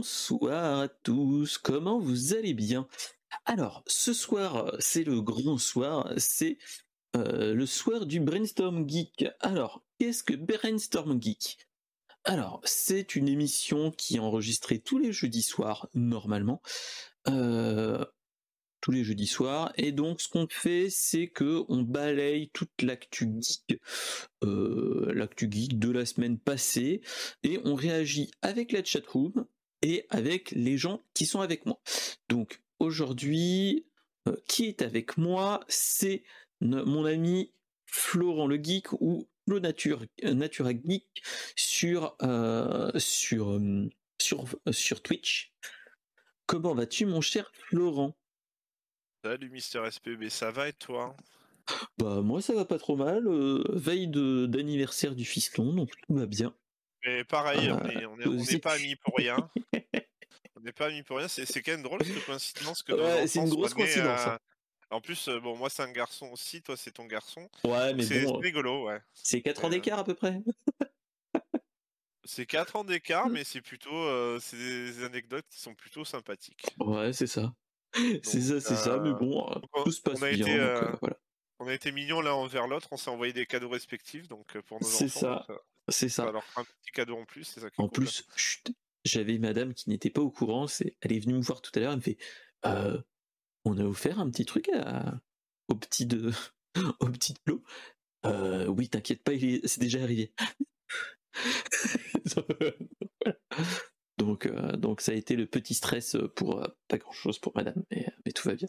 Bonsoir à tous, comment vous allez bien? Alors, ce soir, c'est le grand soir, c'est euh, le soir du Brainstorm Geek. Alors, qu'est-ce que Brainstorm Geek? Alors, c'est une émission qui est enregistrée tous les jeudis soirs, normalement. Euh, tous les jeudis soirs. Et donc, ce qu'on fait, c'est que on balaye toute l'actu geek, euh, l'actu geek de la semaine passée, et on réagit avec la chatroom et avec les gens qui sont avec moi. Donc, aujourd'hui, euh, qui est avec moi C'est mon ami Florent le Geek ou le Nature, Natura Geek sur, euh, sur, sur, sur Twitch. Comment vas-tu, mon cher Florent? Salut Mister SPB, ça va et toi? Bah moi ça va pas trop mal, euh, veille d'anniversaire du fiston, donc tout va bien. Mais pareil, on n'est pas amis pour rien. on n'est pas amis pour rien, c'est quand même drôle cette coïncidence que ouais, c'est une grosse coïncidence. Hein. En plus, euh, bon, moi c'est un garçon aussi, toi c'est ton garçon. Ouais, mais c'est bon, rigolo, ouais. C'est 4 ans euh, d'écart à peu près. c'est 4 ans d'écart, mais c'est plutôt c'est des anecdotes qui sont plutôt sympathiques. Ouais, c'est ça. C'est ça, c'est ça, mais bon, tout se passe bien. Euh, on a été mignons l'un envers l'autre, on s'est envoyé des cadeaux respectifs, donc pour nos C'est ça, c'est ça. Alors un petit cadeau en plus, c'est ça. en plus, j'avais madame qui n'était pas au courant, c'est, elle est venue me voir tout à l'heure, elle me fait, euh, on a offert un petit truc à... au petit de, au petit Flo. Euh, oui, t'inquiète pas, c'est déjà arrivé. Donc, euh, donc ça a été le petit stress pour pas grand chose pour madame, mais, tout va bien.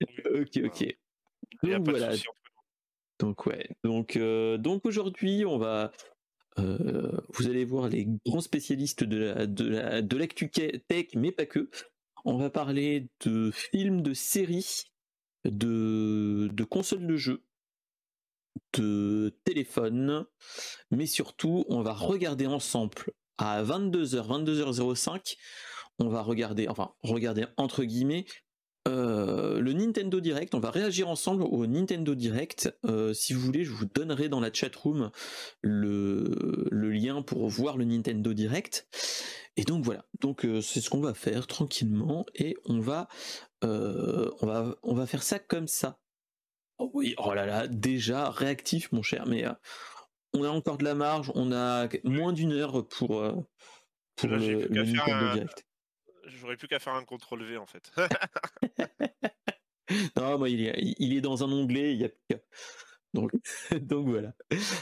ok, ok. Donc voilà. Donc ouais. Donc, euh, donc aujourd'hui, on va. Vous allez voir les grands spécialistes de la, l'actu tech, mais pas que. On va parler de films, de séries, de, consoles de jeux, de téléphone, mais surtout, on va regarder ensemble à 22h, 22h05, on va regarder, enfin regarder entre guillemets, euh, le Nintendo Direct. On va réagir ensemble au Nintendo Direct. Euh, si vous voulez, je vous donnerai dans la chat room le, le lien pour voir le Nintendo Direct. Et donc voilà. Donc euh, c'est ce qu'on va faire tranquillement et on va, on va, on va faire ça comme ça. Oh oui, oh là là, déjà réactif, mon cher. Mais on a encore de la marge, on a moins d'une heure pour, pour le, Nintendo Direct. J'aurais plus qu'à faire un contrôle V en fait. non, moi il est, il est dans un onglet, il y a donc, donc voilà.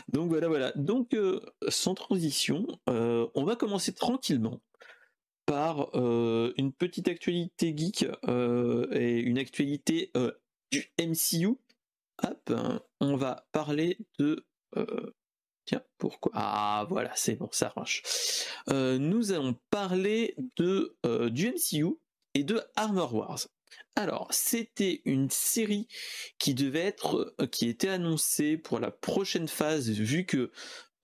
Donc voilà, voilà. Donc euh, sans transition, euh, on va commencer tranquillement par une petite actualité geek et une actualité du MCU. Hop, on va parler de Tiens, pourquoi? Ah voilà, c'est bon, ça marche. Euh, nous allons parler de euh, du MCU et de Armor Wars. Alors, c'était une série qui devait être, euh, qui était annoncée pour la prochaine phase, vu que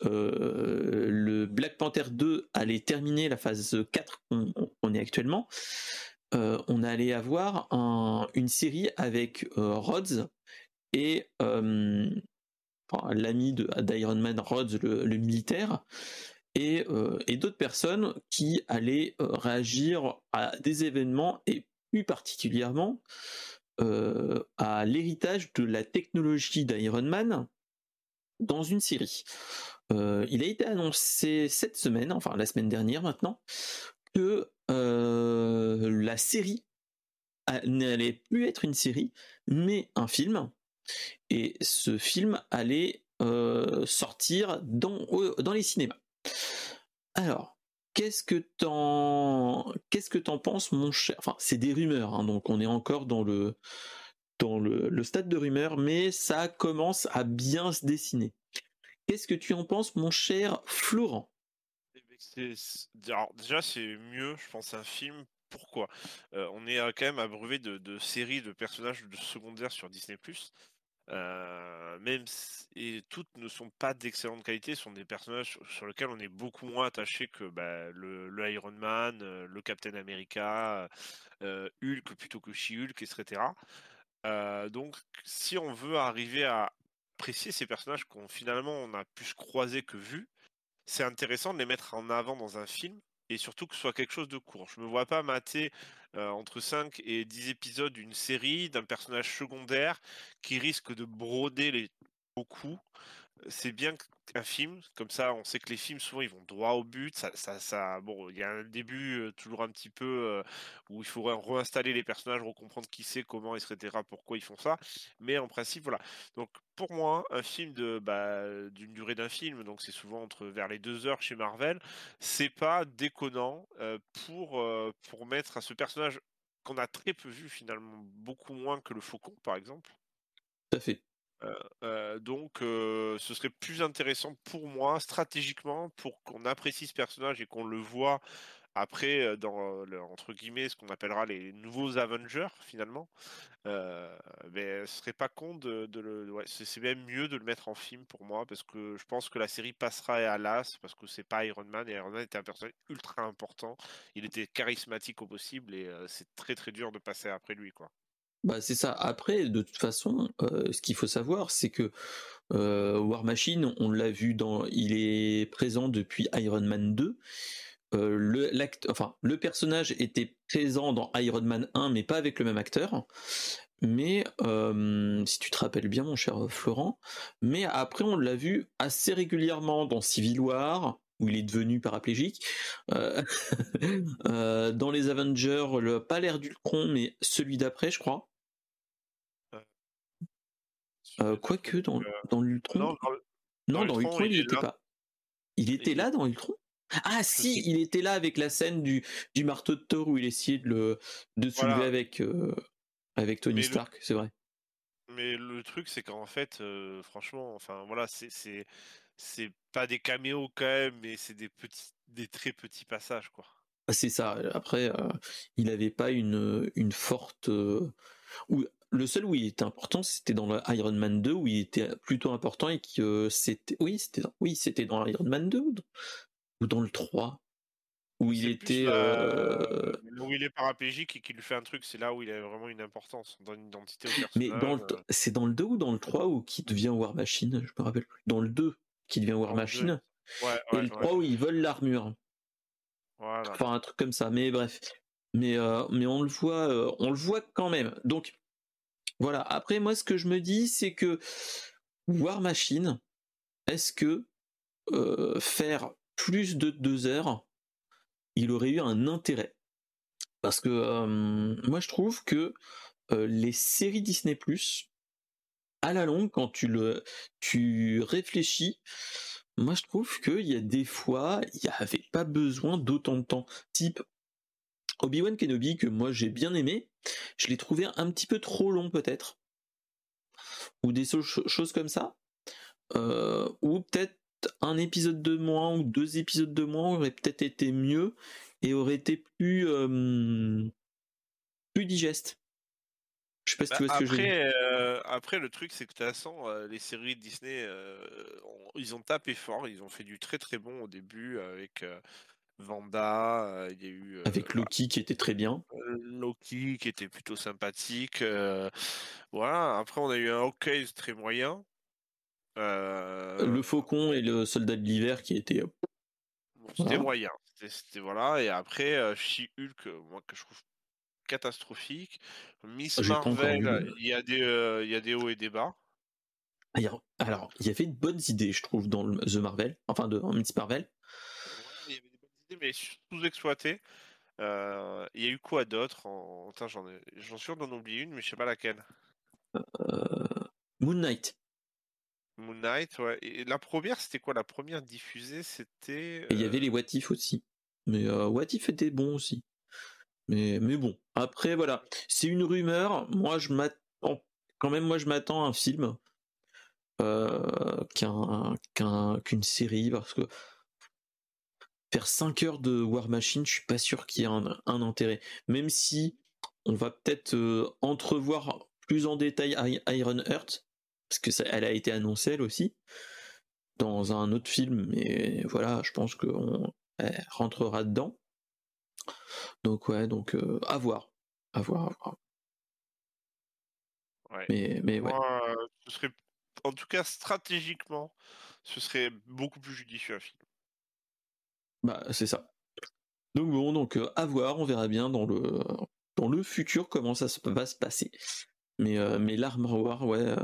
le Black Panther 2 allait terminer la phase 4 on, est actuellement. on allait avoir une série avec Rhodes et l'ami d'Iron Man Rhodes, le, militaire, euh, et, d'autres personnes qui allaient euh, réagir à des événements et plus particulièrement euh, à l'héritage de la technologie d'Iron Man dans une série. il a été annoncé cette semaine, enfin la semaine dernière maintenant, que la série n'allait plus être une série, mais un film et ce film allait euh, sortir dans, dans les cinémas. Alors, qu'est-ce que t'en penses, mon cher? Enfin, c'est des rumeurs, hein, donc on est encore dans le dans le, stade de rumeurs, mais ça commence à bien se dessiner. Qu'est-ce que tu en penses, mon cher Florent? Déjà, c'est mieux, je pense, un film. Pourquoi? Euh, On est quand même abreuvé de, de, séries de personnages de secondaires sur Disney+. Euh, même et toutes ne sont pas d'excellente qualité, sont des personnages sur lesquels on est beaucoup moins attaché que bah, le, Iron Man, euh, le Captain America, euh, Hulk plutôt que She-Hulk, etc. donc, si on veut arriver à apprécier ces personnages qu'on finalement on a plus croisé que vu, c'est intéressant de les mettre en avant dans un film et surtout que ce soit quelque chose de court. Je me vois pas mater entre 5 et 10 épisodes d'une série d'un personnage secondaire qui risque de broder les beaucoup c'est bien qu'un film, comme ça, on sait que les films souvent ils vont droit au but. Ça, ça, ça bon, il y a un début toujours un petit peu où il faudrait réinstaller les personnages, recomprendre qui c'est, comment, etc., pourquoi ils font ça. Mais en principe, voilà. Donc pour moi, un film de bah, d'une durée d'un film, donc c'est souvent entre vers les deux heures chez Marvel, c'est pas déconnant pour pour mettre à ce personnage qu'on a très peu vu finalement, beaucoup moins que le Faucon par exemple. Tout à fait. Euh, euh, donc, euh, ce serait plus intéressant pour moi, stratégiquement, pour qu'on apprécie ce personnage et qu'on le voit après dans entre guillemets ce qu'on appellera les nouveaux Avengers finalement. mais ce serait pas con de, le, c'est même mieux de le mettre en film pour moi parce que je pense que la série passera à l'as parce que c'est pas Iron Man et Iron Man était un personnage ultra important. Il était charismatique au possible et c'est très très dur de passer après lui quoi. Bah c'est ça. Après, de toute façon, euh, ce qu'il faut savoir, c'est que euh, War Machine, on l'a vu dans, il est présent depuis Iron Man 2. Euh, le, enfin, le personnage était présent dans Iron Man 1, mais pas avec le même acteur. Mais si tu te rappelles bien, mon cher Florent, mais après on l'a vu assez régulièrement dans Civil War, où il est devenu paraplégique. dans les Avengers, le, pas l'air d'Ultron, mais celui d'après, je crois. Euh, quoique dans, dans l'Ultron. Non, dans, dans Ultron, il n'était pas. Il était là dans Ultron Ah si, il était là avec la scène du, du marteau de Thor où il essayait de le de soulever avec, euh, avec Tony Stark, c'est vrai. Mais le truc, c'est qu'en fait, euh, franchement, enfin voilà, c'est c'est pas des caméos quand même, mais c'est des petits, des très petits passages quoi. C'est ça. Après, il n'avait pas une, une forte. ou le seul où il était important, c'était dans le Iron Man 2 où il était plutôt important et que c'était oui, c'était oui, c'était dans Iron Man 2 ou dans le 3 où il était euh, où il est paraplégique et qu'il lui fait un truc, c'est là où il a vraiment une importance dans une identité Mais dans euh. c'est dans le 2 ou dans le 3 où qui devient War Machine, je me rappelle plus. Dans le 2 qui devient War Machine. et le 3 où il vole l'armure. Enfin un truc comme ça, mais bref. Mais euh, mais on le voit on le voit quand même. Donc voilà. Après, moi, ce que je me dis, c'est que War Machine, est-ce que euh, faire plus de deux heures, il aurait eu un intérêt? Parce que euh, moi, je trouve que euh, les séries Disney à la longue, quand tu le, tu réfléchis, moi, je trouve qu'il y a des fois, il n'y avait pas besoin d'autant de temps. Type Obi-Wan Kenobi, que moi j'ai bien aimé, je l'ai trouvé un petit peu trop long peut-être. Ou des choses comme ça. Euh, ou peut-être un épisode de moins ou deux épisodes de moins aurait peut-être été mieux et aurait été plus, euh, plus digeste. Je sais pas si tu vois ce que je veux dire. Euh, après, le truc, c'est que de toute façon, les séries de Disney, ils ont tapé fort. Ils ont fait du très très bon au début avec Vanda, euh, il y a eu. Avec euh, Loki qui était très bien. Euh, Loki qui était plutôt sympathique. voilà, après on a eu un Hawkeye très moyen. Le Faucon et le Soldat de l'hiver qui était. c'était moyen. C'était voilà. Et après, She-Hulk, moi que je trouve catastrophique. Miss Marvel, il y, a des, il y a des hauts et des bas. Ah, alors, il y avait de bonnes idées, je trouve, dans The Marvel, enfin de Miss Marvel mais sous-exploité. Euh, il y a eu quoi d'autre en... J'en ai... suis sûr d'en oublier une, mais je sais pas laquelle. Euh... Moon Knight. Moon Knight, ouais. Et la première, c'était quoi? La première diffusée, c'était. il y avait euh, les What If aussi. Mais euh, What If était bon aussi. Mais, mais bon, après, voilà. C'est une rumeur. Moi, je m'attends. Quand même, moi, je m'attends à un film. Euh, qu'une série parce que faire 5 heures de War Machine, je suis pas sûr qu'il y ait un, intérêt. Même si on va peut-être euh, entrevoir plus en détail Iron Heart, parce que ça, elle a été annoncée elle aussi, dans un autre film, mais voilà, je pense qu'on rentrera dedans. Donc ouais, donc euh, à voir. À voir, à voir. Mais, mais ouais. ce serait, en tout cas stratégiquement, ce serait beaucoup plus judicieux un film. Bah, c'est ça. Donc bon, donc à voir, on verra bien dans le dans le futur comment ça va se passer. Mais mais l'Armor War, ouais.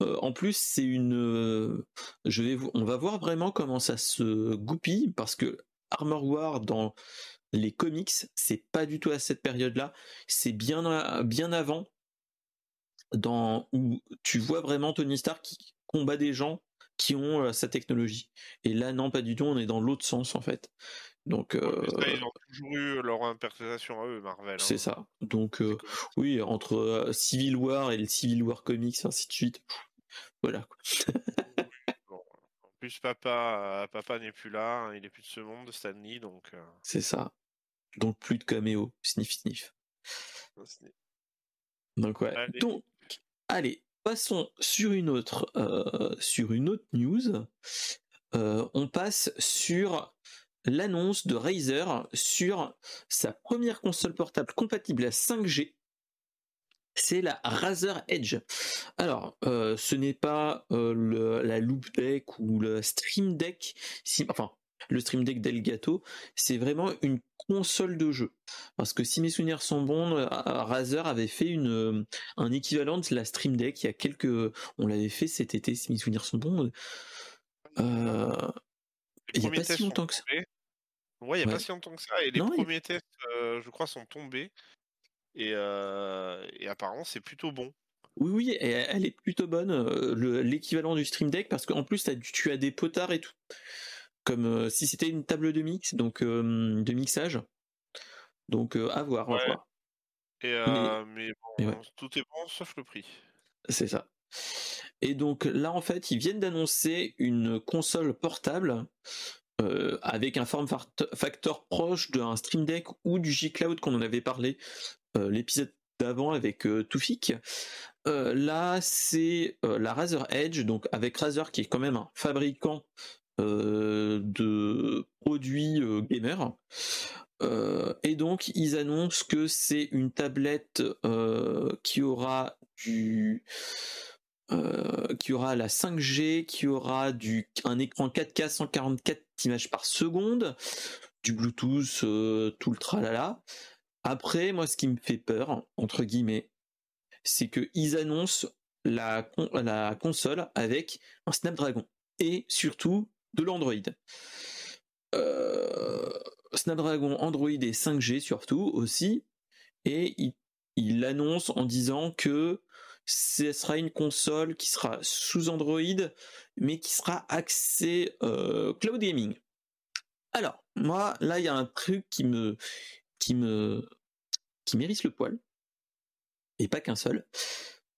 en plus, c'est une. je vais, on va voir vraiment comment ça se goupille parce que Armor War dans les comics, c'est pas du tout à cette période-là. C'est bien bien avant, dans où tu vois vraiment Tony Stark qui combat des gens qui ont sa technologie. Et là, non, pas du tout. On est dans l'autre sens en fait. Donc, euh, ils ont toujours eu leur interprétation à eux, Marvel. C'est hein. ça. Donc, euh, oui, entre euh, Civil War et le Civil War Comics, ainsi de suite. Voilà. en plus, papa, papa n'est plus là, hein, il est plus de ce monde, Stanley, donc. C'est ça. Donc, plus de caméo, sniff sniff. Donc, ouais. Allez. Donc, allez, passons sur une autre, autre news. on passe sur l'annonce de Razer sur sa première console portable compatible à 5G. C'est la Razer Edge. Alors, euh, ce n'est pas euh, la Loop Deck ou le Stream Deck, enfin le Stream Deck d'Elgato, c'est vraiment une console de jeu. Parce que si mes souvenirs sont bons, euh, Razer avait fait une, un équivalent de la Stream Deck il y a quelques, on l'avait fait cet été si mes souvenirs sont bons. il n'y a pas si longtemps que ça. Ouais, il n'y a pas si longtemps que ça. Et les premiers tests, je crois, sont tombés. Et, apparemment, c'est plutôt bon. Oui, oui, elle est plutôt bonne. L'équivalent du Stream Deck, parce qu'en plus, tu as des potards et tout. Comme si c'était une table de mix, donc de mixage. Donc, à voir, à voir. Et, mais, bon, tout est bon sauf le prix. C'est ça. Et donc là, en fait, ils viennent d'annoncer une console portable euh, avec un form factor proche d'un Stream Deck ou du G-Cloud qu'on en avait parlé euh, l'épisode d'avant avec euh, Tufik. là, c'est la Razer Edge, donc avec Razer qui est quand même un fabricant de produits gamer. et donc, ils annoncent que c'est une tablette qui aura du euh, qui aura la 5G, qui aura du, un écran 4K 144 images par seconde, du Bluetooth, euh, tout le tralala. Après, moi, ce qui me fait peur, entre guillemets, c'est qu'ils annoncent la, la console avec un Snapdragon et surtout de l'Android. Euh, Snapdragon, Android et 5G surtout aussi. Et il, il l'annonce en disant que ce sera une console qui sera sous Android, mais qui sera axée euh, cloud gaming. Alors, moi, là, il y a un truc qui me, qui me, qui mérite le poil, et pas qu'un seul.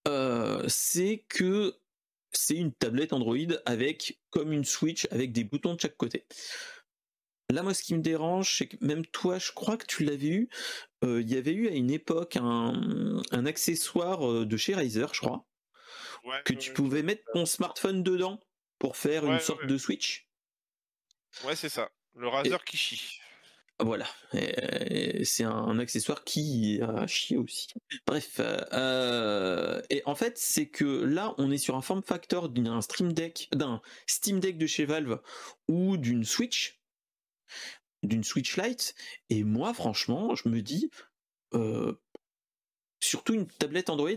Euh, c'est que c'est une tablette Android avec comme une Switch avec des boutons de chaque côté. Là, moi, ce qui me dérange, c'est que même toi, je crois que tu l'avais eu. Euh, il y avait eu à une époque un, accessoire euh, de chez Razer, je crois, que tu pouvais mettre ton smartphone dedans pour faire une sorte de Switch. Ouais, c'est ça. Le Razer qui chie. Voilà, c'est un, accessoire qui a chié aussi. Bref, euh, et en fait, c'est que là, on est sur un form factor d'un Steam Deck de chez Valve ou d'une Switch d'une Switch Lite. Et moi, franchement, je me dis, euh, surtout une tablette Android,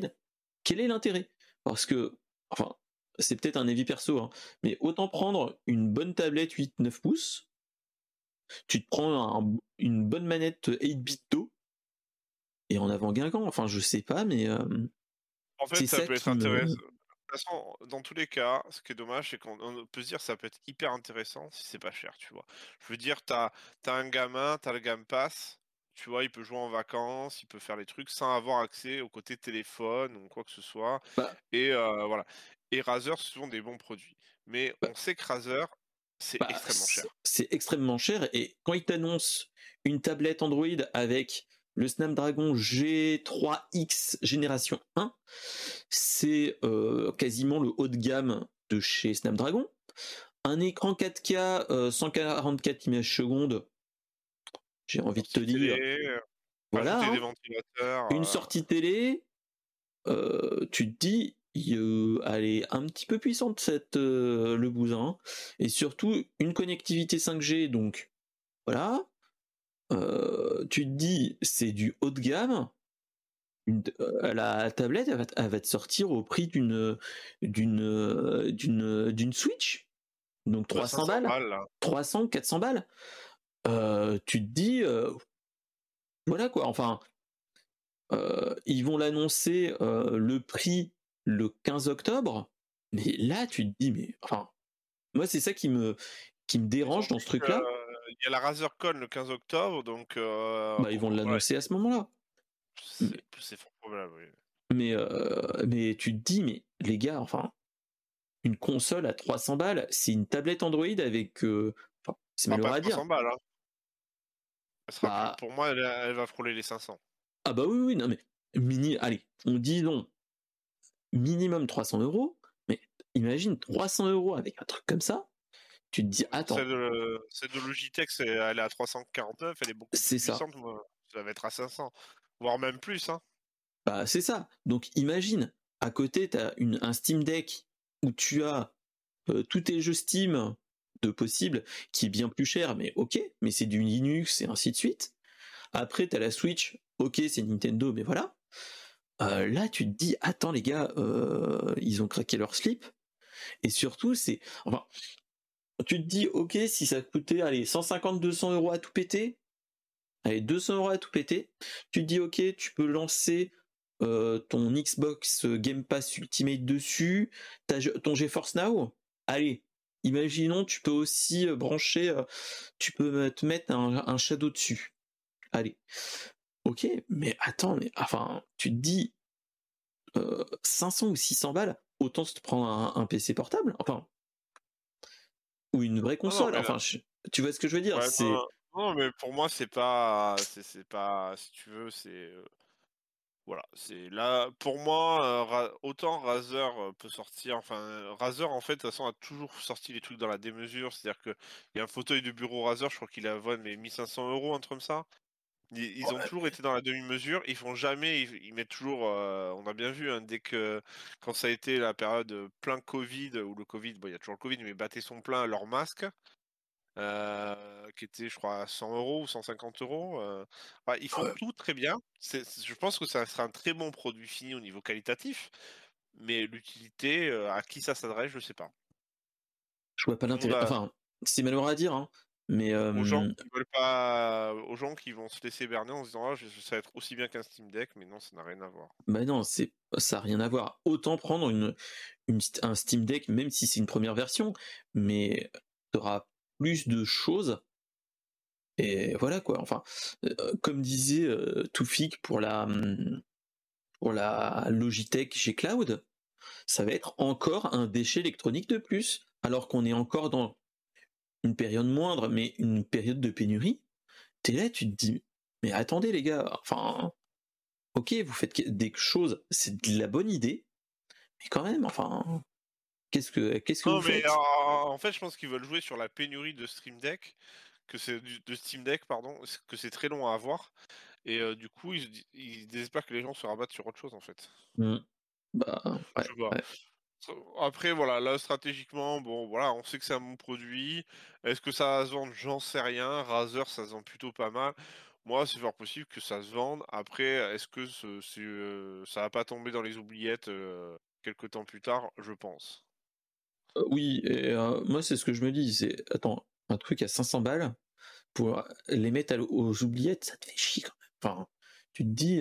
quel est l'intérêt? Parce que, enfin, c'est peut-être un avis perso, hein, mais autant prendre une bonne tablette 8-9 pouces, tu te prends une bonne manette 8 bits d'eau, et en avant Guingamp, enfin je sais pas, mais... Euh, en fait, ça, peut être intéressant toute façon, dans tous les cas, ce qui est dommage, c'est qu'on peut se dire que ça peut être hyper intéressant si c'est pas cher, tu vois. Je veux dire, t'as as un gamin, t'as le Game Pass, tu vois, il peut jouer en vacances, il peut faire les trucs sans avoir accès au côté téléphone ou quoi que ce soit. Bah et euh, voilà. Et Razer, ce sont des bons produits. Mais bah on sait que Razer, c'est bah, extrêmement cher. C'est extrêmement cher. Et quand ils t'annoncent une tablette Android avec le Snapdragon G3X génération 1, c'est euh, quasiment le haut de gamme de chez Snapdragon. Un écran 4K 144 euh, images secondes, j'ai envie de te dire. voilà. Hein. Une sortie télé, euh, tu te dis, elle est un petit peu puissante cette le bousin et surtout une connectivité 5G donc voilà tu te dis, c'est du haut de gamme. la tablette, elle va, te sortir au prix d'une d'une d'une d'une Switch. Donc 300 balles, 300, 400 balles. tu te dis, voilà quoi. Enfin, ils vont l'annoncer le prix le 15 octobre. Mais là, tu te dis, mais enfin, moi, c'est ça qui me, qui me dérange dans ce truc-là. Il y a la RazerCon le 15 octobre, donc. bah, ils vont l'annoncer à ce moment-là. C'est fort probable, oui. Mais, mais tu te dis, mais les gars, enfin, une console à 300 balles, c'est une tablette Android avec. enfin, c'est malheureux à dire. Balles, hein. bah pour moi, elle, elle, va frôler les 500. Ah bah oui, oui, non mais mini, allez, on dit non, minimum 300 euros, mais imagine 300 euros avec un truc comme ça, tu te dis, attends. Celle de, Logitech, elle est à 349, elle est beaucoup plus puissante, ça. va être à 500, voire même plus. Hein. Bah, c'est ça. Donc imagine, à côté, tu as une, un Steam Deck où tu as euh, tous tes jeux Steam de possible, qui est bien plus cher, mais ok, mais c'est du Linux et ainsi de suite. Après, tu as la Switch, ok, c'est Nintendo, mais voilà. Euh, là, tu te dis, attends les gars, euh, ils ont craqué leur slip. Et surtout, c'est, enfin, tu te dis, ok, si ça coûtait, allez, 150, 200 euros à tout péter, allez, 200 euros à tout péter, tu te dis, ok, tu peux lancer euh, ton Xbox Game Pass Ultimate dessus, ton GeForce Now, allez, imaginons, tu peux aussi brancher, tu peux te mettre un Shadow dessus. Allez, Ok, mais attends, mais enfin, tu te dis 500 ou 600 balles, autant se prendre un, PC portable, enfin, ou une vraie console. enfin, tu vois ce que je veux dire C'est non, mais pour moi, c'est pas, c'est pas, si tu veux, c'est voilà, c'est là pour moi autant Razer peut sortir enfin Razer en fait de toute façon a toujours sorti les trucs dans la démesure, c'est-à-dire que il y a un fauteuil de bureau Razer, je crois qu'il a mais 1500 euros un truc comme ça. Ils, ont toujours été dans la demi-mesure. Ils font jamais. Ils, mettent toujours. Euh, on a bien vu hein, dès que quand ça a été la période plein Covid ou le Covid, bon il y a toujours le Covid, mais battaient son plein leur masque. Euh, qui était, je crois, à 100 euros ou 150 euros. Euh. ils font tout très bien. je pense que ça sera un très bon produit fini au niveau qualitatif, mais l'utilité, à qui ça s'adresse, je sais pas. Je vois pas l'intérêt. Enfin, c'est malheureux à dire, hein, mais aux gens qui veulent pas, aux gens qui vont se laisser berner en se disant ah, ça va être aussi bien qu'un Steam Deck, mais non, ça n'a rien à voir. Bah non, c'est ça n'a rien à voir. Autant prendre une, un Steam Deck, même si c'est une première version, mais tu auras plus de choses. Et voilà quoi. Enfin, comme disait euh, Toufik pour la pour la Logitech chez Cloud, ça va être encore un déchet électronique de plus, alors qu'on est encore dans une période moindre, mais une période de pénurie, t'es là, tu te dis, mais attendez les gars, enfin, ok, vous faites des choses, c'est de la bonne idée, mais quand même, enfin, qu'est-ce que, qu'est-ce que vous faites? en, fait, je pense qu'ils veulent jouer sur la pénurie de Stream Deck, que c'est de Steam Deck, pardon, que c'est très long à avoir, et euh, du coup, ils, ils, espèrent que les gens se rabattent sur autre chose, en fait. Mmh. Bah, ouais, après, voilà, là, stratégiquement, bon, voilà, on sait que c'est un bon produit. Est-ce que ça va se vendre? J'en sais rien. Razer, ça se vend plutôt pas mal. Moi, c'est fort possible que ça se vende. Après, est-ce que ce, euh, ça va pas tomber dans les oubliettes euh, quelques temps plus tard? Je pense. Euh, oui, et moi, c'est ce que je me dis. C'est, attends, un truc à 500 balles pour les mettre aux oubliettes, ça te fait chier quand même. Enfin, tu te dis,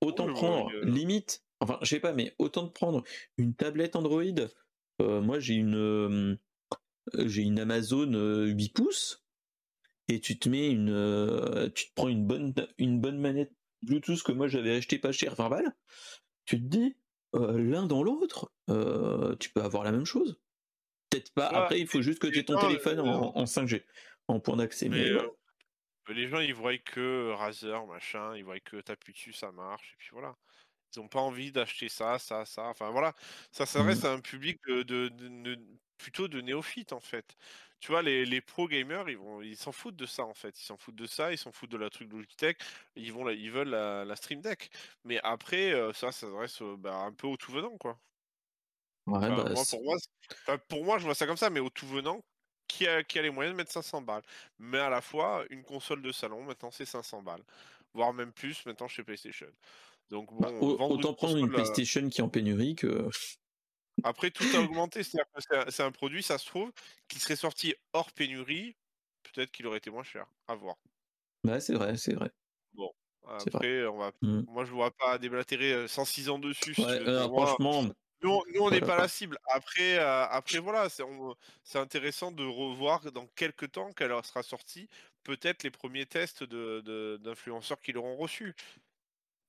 autant prendre limite Enfin, je sais pas, mais autant de prendre une tablette Android. Euh, moi, j'ai une, euh, j'ai une Amazon 8 euh, pouces et tu te mets une, tu te prends une bonne, une bonne manette Bluetooth que moi j'avais acheté pas cher, 20 balles. Tu te dis, l'un dans l'autre, tu peux avoir la même chose. Peut-être pas. Après, il faut juste que tu aies ton téléphone en, 5G, en point d'accès. Mais, les gens, ils voient que Razer, machin, ils voient que t'appuies dessus, ça marche, et puis voilà. Ils n'ont pas envie d'acheter ça, ça, ça. Enfin voilà, ça s'adresse mmh. à un public de, plutôt de néophytes en fait. Tu vois, les, les pro gamers, ils vont, ils s'en foutent de ça en fait. Ils s'en foutent de ça, ils s'en foutent de la truc Logitech. Ils vont, ils veulent la, Stream Deck. Mais après, euh, ça, ça s'adresse bah, un peu au tout venant quoi. Ouais, bah, pour moi, pour moi, je vois ça comme ça, mais au tout venant, qui a, qui a les moyens de mettre 500 balles? Mais à la fois, une console de salon, maintenant c'est 500 balles. Voire même plus maintenant chez PlayStation. Donc bah, bon, autant prendre une PlayStation qui est en pénurie que. Après, tout a augmenté. C'est un, produit, ça se trouve, qui serait sorti hors pénurie. Peut-être qu'il aurait été moins cher. À voir. Bah, c'est vrai, c'est vrai. Bon. Après, on va... Mmh. moi je ne vois pas déblatérer 106 ans dessus. franchement. Nous, on n'est pas la cible. Après, après voilà, c'est intéressant de revoir dans quelques temps qu'elle sera sortie, peut-être les premiers tests d'influenceurs de, qui l'auront reçu.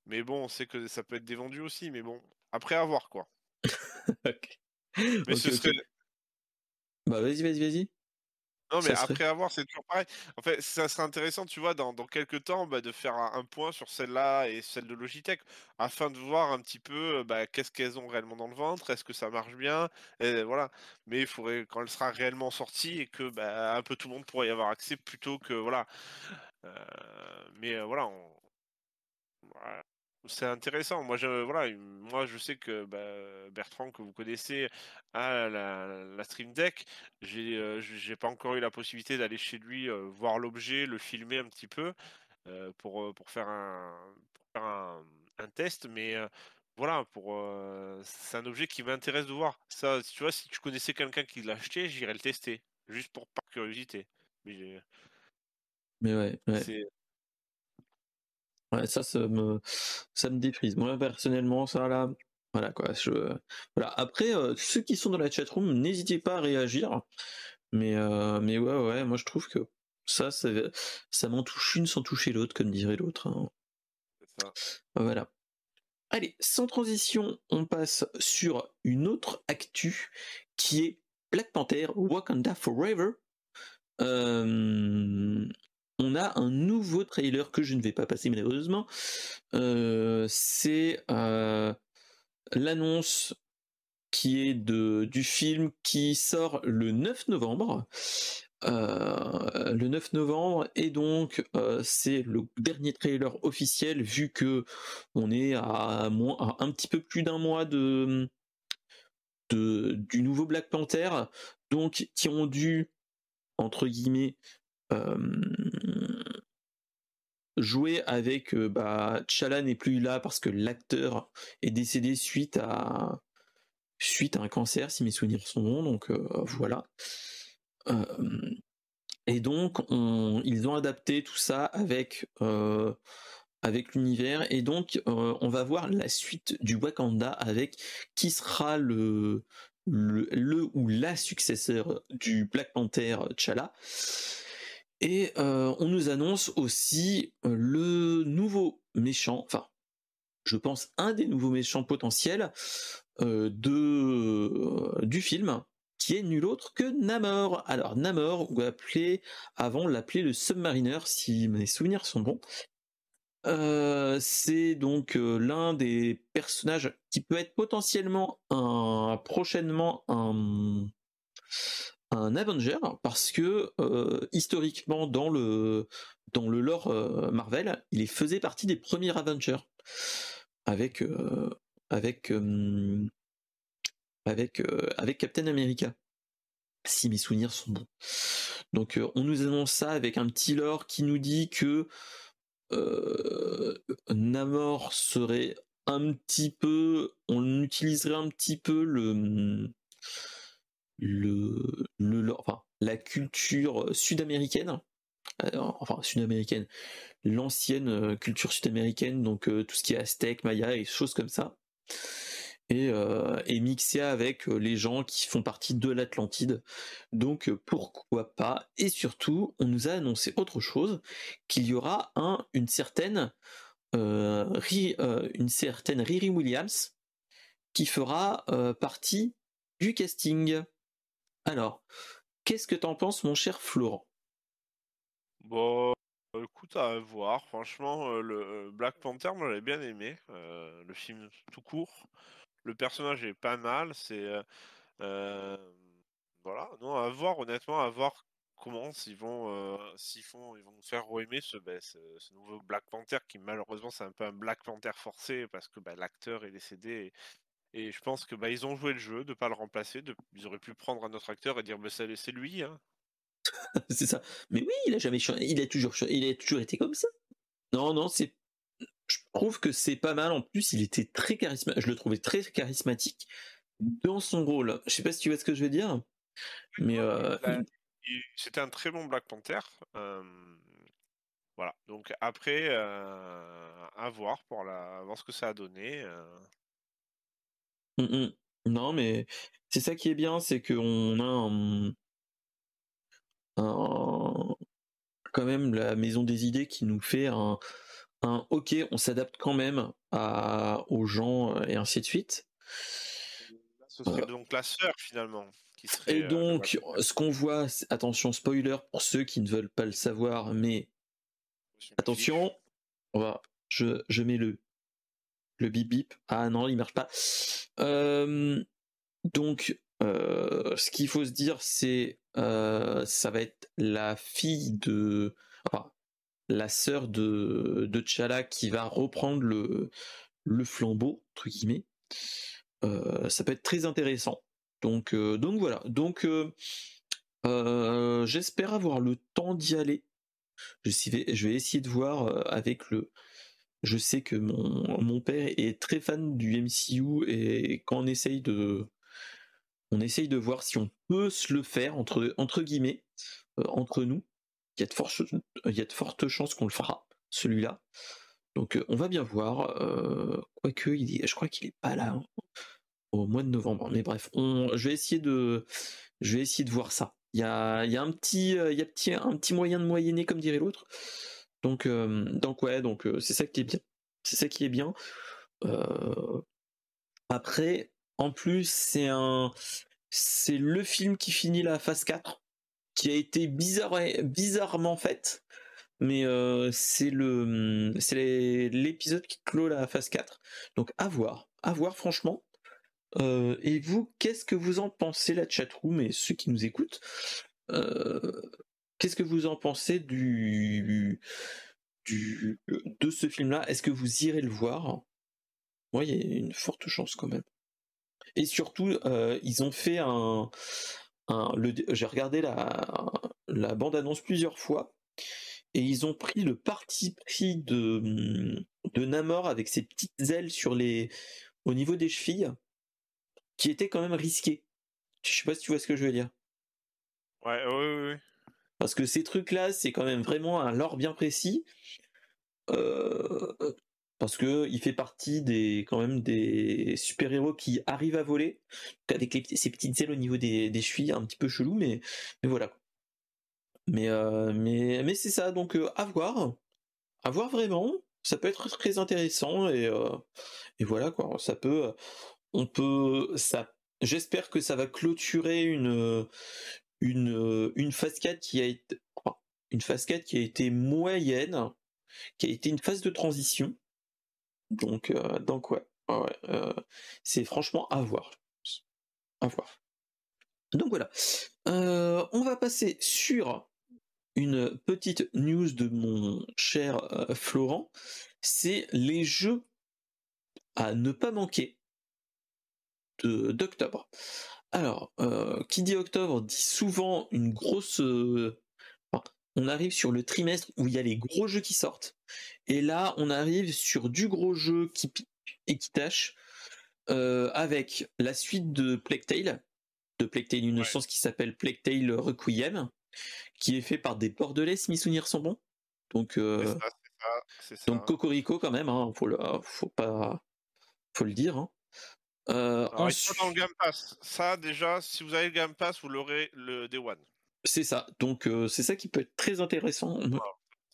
Mais bon, on sait que ça peut être dévendu aussi, mais bon, après à voir quoi. Mais ce serait. Bah vas-y, vas-y, vas-y. Non, mais après avoir, c'est toujours pareil. En fait, ça serait intéressant, tu vois, dans, dans quelques temps, bah, de faire un, point sur celle-là et celle de Logitech, afin de voir un petit peu bah, qu'est-ce qu'elles ont réellement dans le ventre, est-ce que ça marche bien, et voilà. Mais il faudrait, quand elle sera réellement sortie et que bah, un peu tout le monde pourrait y avoir accès, plutôt que, voilà. Euh, mais euh, voilà, on, voilà. C'est intéressant. Moi, je, voilà, moi, je sais que bah, Bertrand, que vous connaissez, a la, Stream Deck. J'ai, euh, j'ai pas encore eu la possibilité d'aller chez lui euh, voir l'objet, le filmer un petit peu euh, pour, pour faire un, pour faire un, test. Mais voilà, pour, c'est un objet qui m'intéresse de voir. Ça, tu vois, si tu connaissais quelqu'un qui l'a acheté, j'irais le tester, juste pour par curiosité. Mais, mais ouais, ouais. Ouais, ça, ça me, ça me déprise. Moi, personnellement, ça, là, voilà, quoi. Je, voilà. Après, euh, ceux qui sont dans la chatroom, n'hésitez pas à réagir. Mais, euh, mais ouais, ouais, moi, je trouve que ça, ça, ça m'en touche une sans toucher l'autre, comme dirait l'autre. Hein. Voilà. Allez, sans transition, on passe sur une autre actu qui est Black Panther Wakanda Forever. Euh, on a un nouveau trailer que je ne vais pas passer malheureusement. Euh, c'est euh, l'annonce qui est de, du film qui sort le 9 novembre. Euh, le 9 novembre et donc c'est le dernier trailer officiel vu que on est à, un petit peu plus d'un mois de, de, du nouveau Black Panther donc qui ont dû entre guillemets jouer avec bah Chala n'est plus là parce que l'acteur est décédé suite à suite à un cancer si mes souvenirs sont bons donc voilà. Et donc ils ont adapté tout ça avec avec l'univers et donc on va voir la suite du Wakanda avec qui sera le le, le ou la successeur du Black Panther T'Challa et euh, on nous annonce aussi euh, le nouveau méchant, enfin, je pense un des nouveaux méchants potentiels euh, de du film, qui est nul autre que Namor. Alors Namor, ou appelé avant l'appeler le Submariner, si mes souvenirs sont bons. c'est donc l'un des personnages qui peut être potentiellement un prochainement un Avenger parce que euh, historiquement dans le dans le lore euh, Marvel, il faisait partie des premiers Avengers avec euh, avec avec avec Captain America. Si mes souvenirs sont bons. Donc on nous annonce ça avec un petit lore qui nous dit que Namor serait un petit peu, on utiliserait un petit peu le le, le enfin, la culture sud-américaine, enfin sud-américaine, l'ancienne euh, culture sud-américaine, donc euh, tout ce qui est aztèque, maya et choses comme ça, et, euh, et mixé avec les gens qui font partie de l'Atlantide. Donc pourquoi pas? Et surtout, on nous a annoncé autre chose, qu'il y aura un, une certaine une certaine Riri Williams qui fera partie du casting. Alors, qu'est-ce que t'en penses, mon cher Florent? Bon, écoute, à voir. Franchement, euh, le euh, Black Panther, moi j'avais bien aimé. Euh, le film tout court. Le personnage est pas mal. C'est. voilà, non, à voir, honnêtement, à voir comment s'ils vont, s'ils font, ils vont nous faire aimer ben, ce, ce, nouveau Black Panther qui malheureusement c'est un peu un Black Panther forcé parce que ben, l'acteur est décédé et je pense que bah, ils ont joué le jeu de pas le remplacer. De... Ils auraient pu prendre un autre acteur et dire bah, c'est lui. Hein. c'est ça. Mais oui, il a jamais il a toujours il a toujours été comme ça. Non, non, c'est je trouve que c'est pas mal. En plus, il était très charismatique. Je le trouvais très charismatique dans son rôle. Je sais pas si tu vois ce que je veux dire, mais euh, c'était un très bon Black Panther. voilà. Donc après, euh, à voir pour la... voir ce que ça a donné. Euh. Mmh, mmh. Non, mais c'est ça qui est bien, c'est qu'on a un... quand même la maison des idées qui nous fait un, un ok, on s'adapte quand même à, aux gens et ainsi de suite. Ce serait donc la sœur finalement. Qui serait, et donc, ce qu'on voit, attention spoiler pour ceux qui ne veulent pas le savoir, mais attention, on va, je, je mets le le bip bip. Ah non, il marche pas. donc, ce qu'il faut se dire, c'est ça va être la fille de, enfin, la sœur de de T'Challa qui va reprendre le le flambeau entre guillemets. ça peut être très intéressant. Donc donc voilà. Donc j'espère avoir le temps d'y aller. Je je vais essayer de voir avec le je sais que mon, mon père est très fan du MCU et quand on essaye de on essaye de voir si on peut se le faire entre entre guillemets euh, entre nous. Il y a de fortes y a de fortes chances qu'on le fera celui-là. Donc euh, on va bien voir. Euh, quoique il je crois qu'il est pas là hein, au mois de novembre. Mais bref, on, je vais essayer de je vais essayer de voir ça. Il y a, y a un petit il y a petit, un petit moyen de moyenner comme dirait l'autre. Donc, euh, donc ouais, donc euh, c'est ça qui est bien. C'est ça qui est bien. Euh, après, en plus, c'est un, c'est le film qui finit la phase 4, qui a été bizarre, bizarrement faite, mais c'est le, c'est l'épisode qui clôt la phase 4. Donc à voir, à voir franchement. et vous, qu'est-ce que vous en pensez la chatroom et ceux qui nous écoutent? Qu'est-ce que vous en pensez du, du de ce film-là? Est-ce que vous irez le voir? Moi, il y a une forte chance quand même. Et surtout, euh, ils ont fait un, j'ai regardé la, la bande-annonce plusieurs fois et ils ont pris le parti pris de, de Namor avec ses petites ailes sur les, au niveau des chevilles, qui était quand même risqué. Je sais pas si tu vois ce que je veux dire. Ouais, oui, oui. Parce que ces trucs-là, c'est quand même vraiment un lore bien précis. Euh, parce que il fait partie des quand même des super héros qui arrivent à voler. Avec ces petites ailes au niveau des, chevilles un petit peu chelou mais mais voilà mais euh, mais mais c'est ça donc euh, à voir. À voir vraiment. Ça peut être très intéressant et et voilà quoi. Ça peut on peut ça j'espère que ça va clôturer une une, phase 4 qui a été, une phase 4 qui a été moyenne, qui a été une phase de transition. Donc, euh, donc ouais, euh, c'est franchement à voir. À voir. Donc voilà. Euh, on va passer sur une petite news de mon cher Florent. C'est les jeux à ne pas manquer d'octobre. Alors, euh, qui dit octobre dit souvent une grosse. Euh, on arrive sur le trimestre où il y a les gros jeux qui sortent, et là on arrive sur du gros jeu qui pique et qui tâche, euh, avec la suite de Plague Tale, de Plague Tale Innocence qui s'appelle Plague Tale Requiem, qui est fait par des Bordelais, si mes souvenirs sont bons. Donc, donc Cocorico quand même, hein, faut, le, faut pas, faut le dire. Hein. Euh, dans le Game Pass. Ça, déjà, si vous avez le Game Pass, vous l'aurez le Day One. C'est ça. Donc, euh, c'est ça qui peut être très intéressant.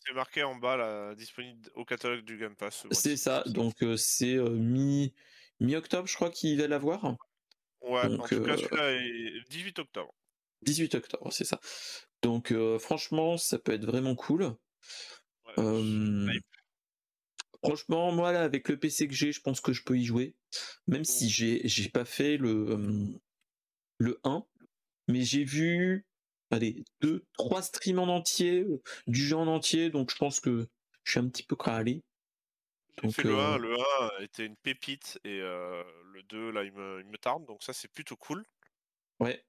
C'est marqué en bas, là, disponible au catalogue du Game Pass. C'est ça. Donc, euh, c'est mi mi-octobre, je crois qu'il va l'avoir. Ouais. en tout cas, celui-là est 18 octobre. 18 octobre, c'est ça. Donc, franchement, ça peut être vraiment cool. Ouais, Franchement, moi là, avec le PC que j'ai, je pense que je peux y jouer. Même si j'ai j'ai pas fait le le 1, mais j'ai vu allez, deux, trois streams en entier, du jeu en entier, donc je pense que je suis un petit peu. Donc, fait le 1, euh le 1 était une pépite et euh, le 2 là il me, il me tarde, donc ça c'est plutôt cool. Ouais.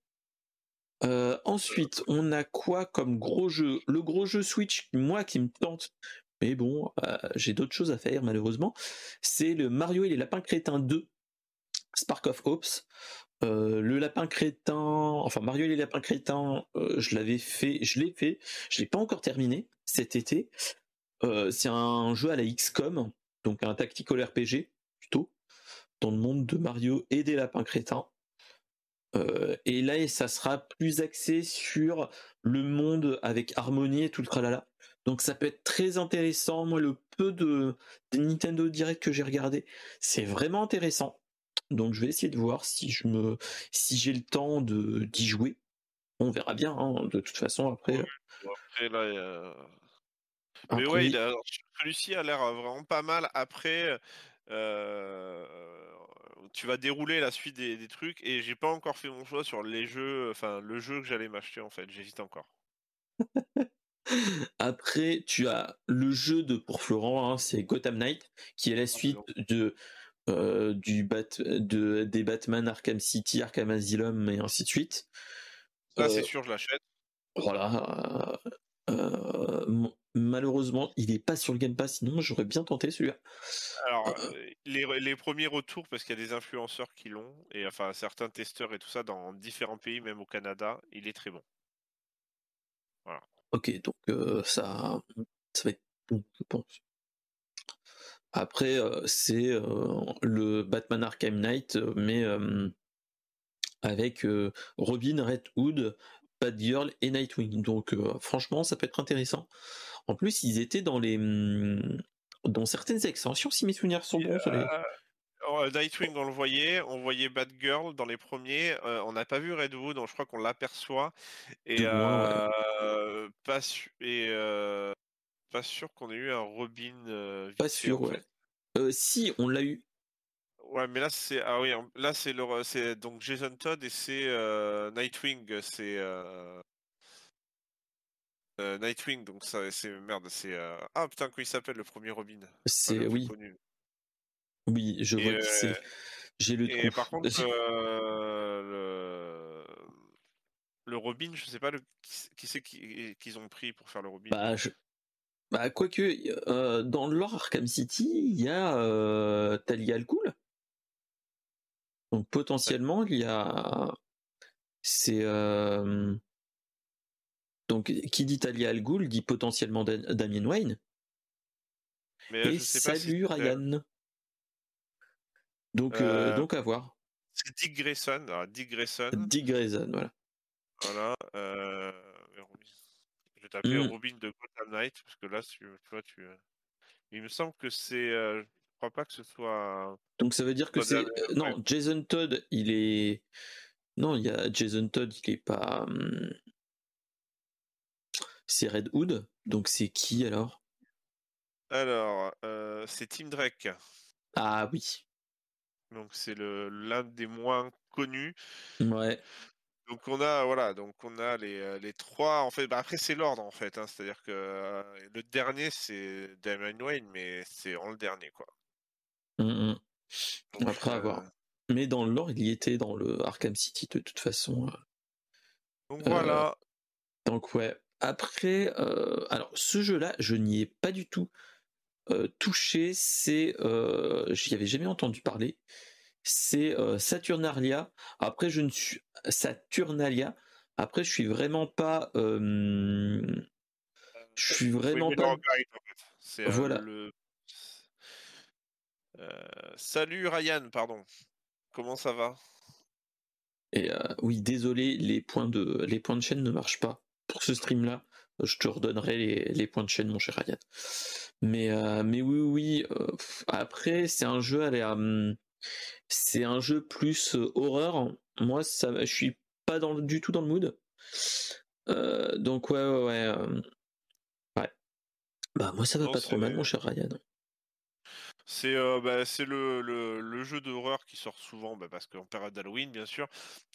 ensuite, on a quoi comme gros jeu? Le gros jeu Switch, moi qui me tente, mais bon, j'ai d'autres choses à faire malheureusement, c'est le Mario et les lapins crétins 2, Spark of Hopes. le lapin crétin, enfin Mario et les lapins crétins, je l'avais fait, je l'ai fait, je l'ai pas encore terminé cet été. c'est un jeu à la XCOM, donc un tactical RPG plutôt, dans le monde de Mario et des lapins crétins. Euh, et là, ça sera plus axé sur le monde avec harmonie et tout le tralala. Donc ça peut être très intéressant. Moi, le peu de Nintendo Direct que j'ai regardé, c'est vraiment intéressant. Donc je vais essayer de voir si je me, si j'ai le temps de d'y jouer. On verra bien. Hein, de toute façon, après. après là, Mais ouais, celui-ci a l'air vraiment pas mal. Après, euh, tu vas dérouler la suite des, trucs et j'ai pas encore fait mon choix sur les jeux, enfin le jeu que j'allais m'acheter en fait, j'hésite encore. Après, tu as le jeu de pour Florent, hein, c'est Gotham Knight, qui est la ah, suite de euh, du bat, de, des Batman Arkham City, Arkham Asylum et ainsi de suite. Ça, c'est euh, sûr, je l'achète. Voilà. Euh, malheureusement, il n'est pas sur le Game Pass, sinon j'aurais bien tenté celui-là. Alors, euh, les, premiers retours, parce qu'il y a des influenceurs qui l'ont, et enfin certains testeurs et tout ça dans différents pays, même au Canada, il est très bon. Voilà. Ok, donc ça, ça va être bon, je pense. Après, c'est le Batman Arkham Knight, mais avec Robin, Red Hood, Batgirl et Nightwing. Donc franchement, ça peut être intéressant. En plus, ils étaient dans les hmm, dans certaines extensions, si mes souvenirs sont bons. Euh, Nightwing, on le voyait, on voyait Batgirl dans les premiers. Euh, on n'a pas vu Redwood, donc je crois qu'on l'aperçoit. Et, pas, et pas sûr qu'on ait eu un Robin. pas sûr, ouais. si, on l'a eu. Ouais, mais là c'est ah oui, là c'est le c'est donc Jason Todd et c'est euh, Nightwing, c'est euh, euh, Nightwing donc ça c'est merde, c'est ah putain comment il s'appelle le premier Robin? C'est oui. Oui, je vois que c'est j'ai le et par contre le le Robin, je sais pas le qui c'est qu'ils ont pris pour faire le Robin? Bah, je... bah quoique dans l'or Arkham City, il y a Talia al Ghul. Donc potentiellement, il y a. C'est. Donc, qui dit Talia Al Ghul dit potentiellement Damien Wayne. Mais Et salut Ryan. Donc, euh, donc à voir. C'est Dick Grayson. Dick Grayson. Dick Grayson, voilà. Voilà. Euh... Je vais t'appeler mmh. Robin de Gotham Knight parce que là, tu, vois, tu. Il me semble que c'est. Euh, je crois pas que ce soit. Donc ça veut dire que c'est non Jason Todd, il est non il y a Jason Todd, il est pas hum, c'est Red Hood, donc c'est qui alors? Alors euh, c'est Tim Drake. Ah oui. Donc c'est l'un des moins connus. Ouais. Donc on a voilà donc on a les, euh, les trois en fait bah, après c'est l'ordre en fait hein. c'est-à-dire que euh, le dernier c'est Damon Wayne mais c'est en le dernier quoi. Mmh après avoir. Euh, Mais dans le lore, il y était dans le Arkham City de toute façon. Euh. Donc voilà. Donc ouais. Après, alors ce jeu-là, je n'y ai pas du tout touché. C'est, j'y avais jamais entendu parler. C'est Saturnalia. Après, je ne suis Saturnalia. Après, je suis vraiment pas. je suis vraiment pas. voilà. Le euh, salut Ryan, pardon. Comment ça va? Et euh, oui, désolé, les points de les points de chaîne ne marchent pas pour ce stream là. Je te redonnerai les, points de chaîne, mon cher Ryan. Mais euh, mais oui oui. après, c'est un jeu hum, c'est un jeu plus horreur. Moi, ça, je suis pas dans, du tout dans le mood. donc ouais ouais ouais. ouais. Bah moi ça va pas trop mal, mon cher Ryan. C'est euh, bah, le, le, le, jeu d'horreur qui sort souvent, bah, parce qu'en période d'Halloween, bien sûr.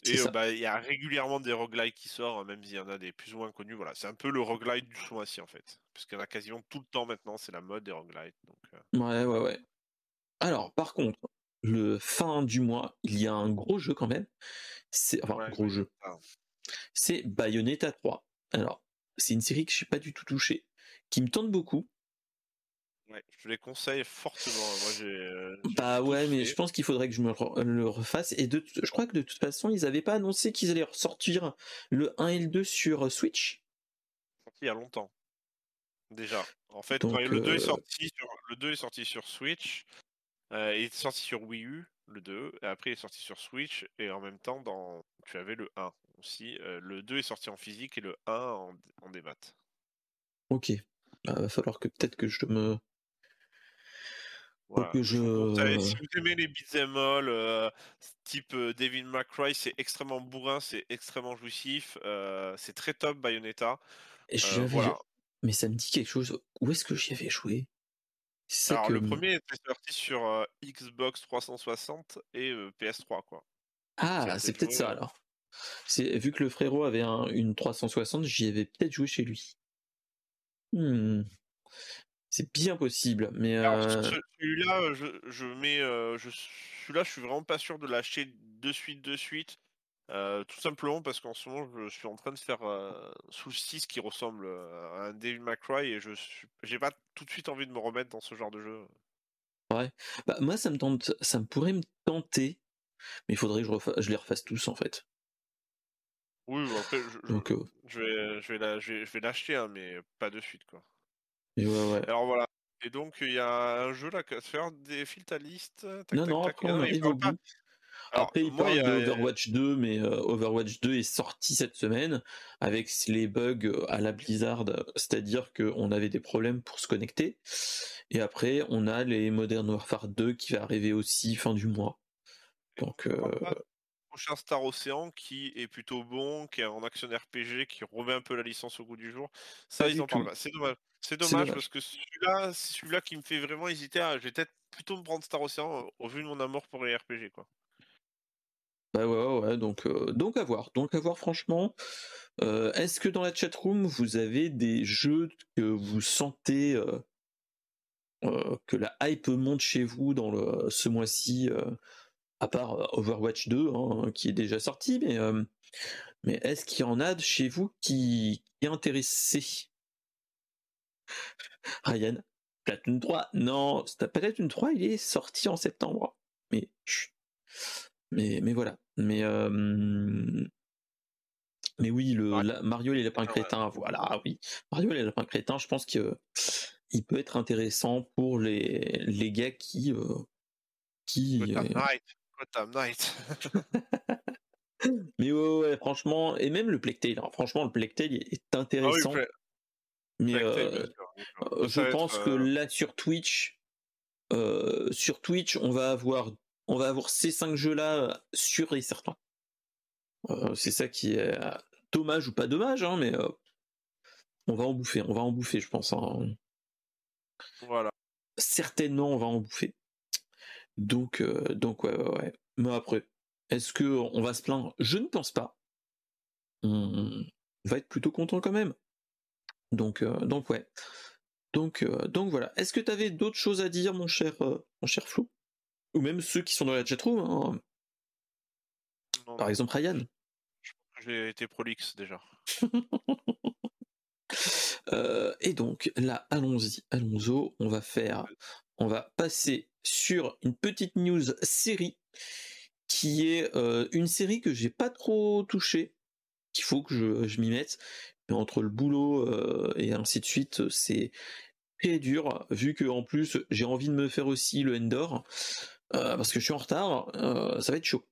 Et euh, bah, il y a régulièrement des roguelites qui sortent, même s'il y en a des plus ou moins connus. Voilà, c'est un peu le roguelite du son assis, en fait. Parce qu'il y en a quasiment tout le temps maintenant, c'est la mode des roguelites. Donc, euh. Ouais, ouais, ouais. Alors, par contre, le fin du mois, il y a un gros jeu quand même. C'est enfin, un gros jeu. c'est Bayonetta 3. Alors, c'est une série que je n'ai pas du tout touchée, qui me tente beaucoup. Ouais, je les conseille fortement. Moi, j'ai, euh, bah ouais, mais je pense qu'il faudrait que je me le refasse. Et de, je crois que de toute façon, ils n'avaient pas annoncé qu'ils allaient ressortir le 1 et le 2 sur euh, Switch. Il y a longtemps. Déjà. En fait, le, 2 est sorti sur, le 2 est sorti sur Switch. il est sorti sur Wii U le 2, et après il est sorti sur Switch, et en même temps, dans... tu avais le 1 aussi. Euh, le 2 est sorti en physique et le 1 en, en démat. Ok. Il bah, va falloir que peut-être que je me. Je... Si vous aimez les beat'em all, euh, type euh, Devil McCry, c'est extrêmement bourrin, c'est extrêmement jouissif, c'est très top Bayonetta. Et voilà. Mais ça me dit quelque chose. Où est-ce que j'y avais joué? Alors, le premier était sorti sur Xbox 360 et PS3, quoi. Ah, c'est peut-être ça alors. C'est vu que le frérot avait une 360, j'y avais peut-être joué chez lui. Hmm. C'est bien possible, mais celui-là, je, mets, je, celui-là, je suis vraiment pas sûr de l'acheter de suite, de suite. Euh, tout simplement parce qu'en ce moment, je suis en train de faire euh, sous 6 qui ressemble euh, à un May Cry et je j'ai pas tout de suite envie de me remettre dans ce genre de jeu. Ouais. Bah, moi, ça me tente, ça me pourrait me tenter, mais il faudrait que je, je les refasse tous en fait. Oui, bah, après, je, Donc, je, vais, je vais, je vais, l'acheter, hein, mais pas de suite quoi. Et ouais, ouais. Alors voilà. Et donc, il y a un jeu là à faire, défile ta liste. non, non, après, on arrive au bout. Après, il parle d'Overwatch 2, mais euh, Overwatch 2 est sorti cette semaine avec les bugs euh, à la Blizzard, c'est-à-dire qu'on avait des problèmes pour se connecter. Et après, on a les Modern Warfare 2 qui va arriver aussi fin du mois. Donc, euh... prochain Star Ocean qui est plutôt bon, qui est en action RPG, qui remet un peu la licence au goût du jour. Ça, ils en parlent pas. C'est dommage. C'est dommage, parce que celui-là, c'est celui-là qui me fait vraiment hésiter. À... Je vais peut-être plutôt me prendre Star Ocean au vu de mon amour pour les RPG, quoi. Bah ouais, ouais, donc, euh, donc à voir. Donc à voir franchement. Euh, est-ce que dans la chatroom, vous avez des jeux que vous sentez euh, que la hype monte chez vous dans le, ce mois-ci, à part Overwatch 2, hein, qui est déjà sorti, mais, mais est-ce qu'il y en a chez vous qui, est intéressé? Ryan, Platoon 3, non, Platoon 3, il est sorti en septembre. Mais mais, mais voilà. Mais, mais oui, le, Mario les lapins crétins, voilà, oui. Mario les lapins crétins, je pense que il peut être intéressant pour les, les gars qui. Euh, qui mais ouais, franchement, et même le Plectail, hein, franchement, le Plectail est ah intéressant. mais euh, je pense que euh là sur Twitch, sur Twitch, on va avoir on va avoir ces cinq jeux-là euh, sûrs et certains. Euh, c'est ça qui est euh, dommage ou pas dommage, hein, mais on va en bouffer, on va en bouffer, je pense. Hein. Voilà. Certainement, on va en bouffer. Donc, donc ouais, ouais, ouais. Mais après, est-ce que on va se plaindre? Je ne pense pas. On va être plutôt content quand même. Donc, donc ouais. Donc, donc voilà. Est-ce que tu avais d'autres choses à dire, mon cher, mon cher Flo ou même ceux qui sont dans la chatroom. Hein. Par exemple, Ryan. J'ai été prolixe déjà. Euh, et donc là, allons-y, allons-y. On va faire, on va passer sur une petite news série qui est euh, une série que j'ai pas trop touchée, qu'il faut que je, m'y mette. Mais entre le boulot euh, et ainsi de suite, c'est très dur. Vu que en plus j'ai envie de me faire aussi le Endor. Euh, parce que je suis en retard, ça va être chaud.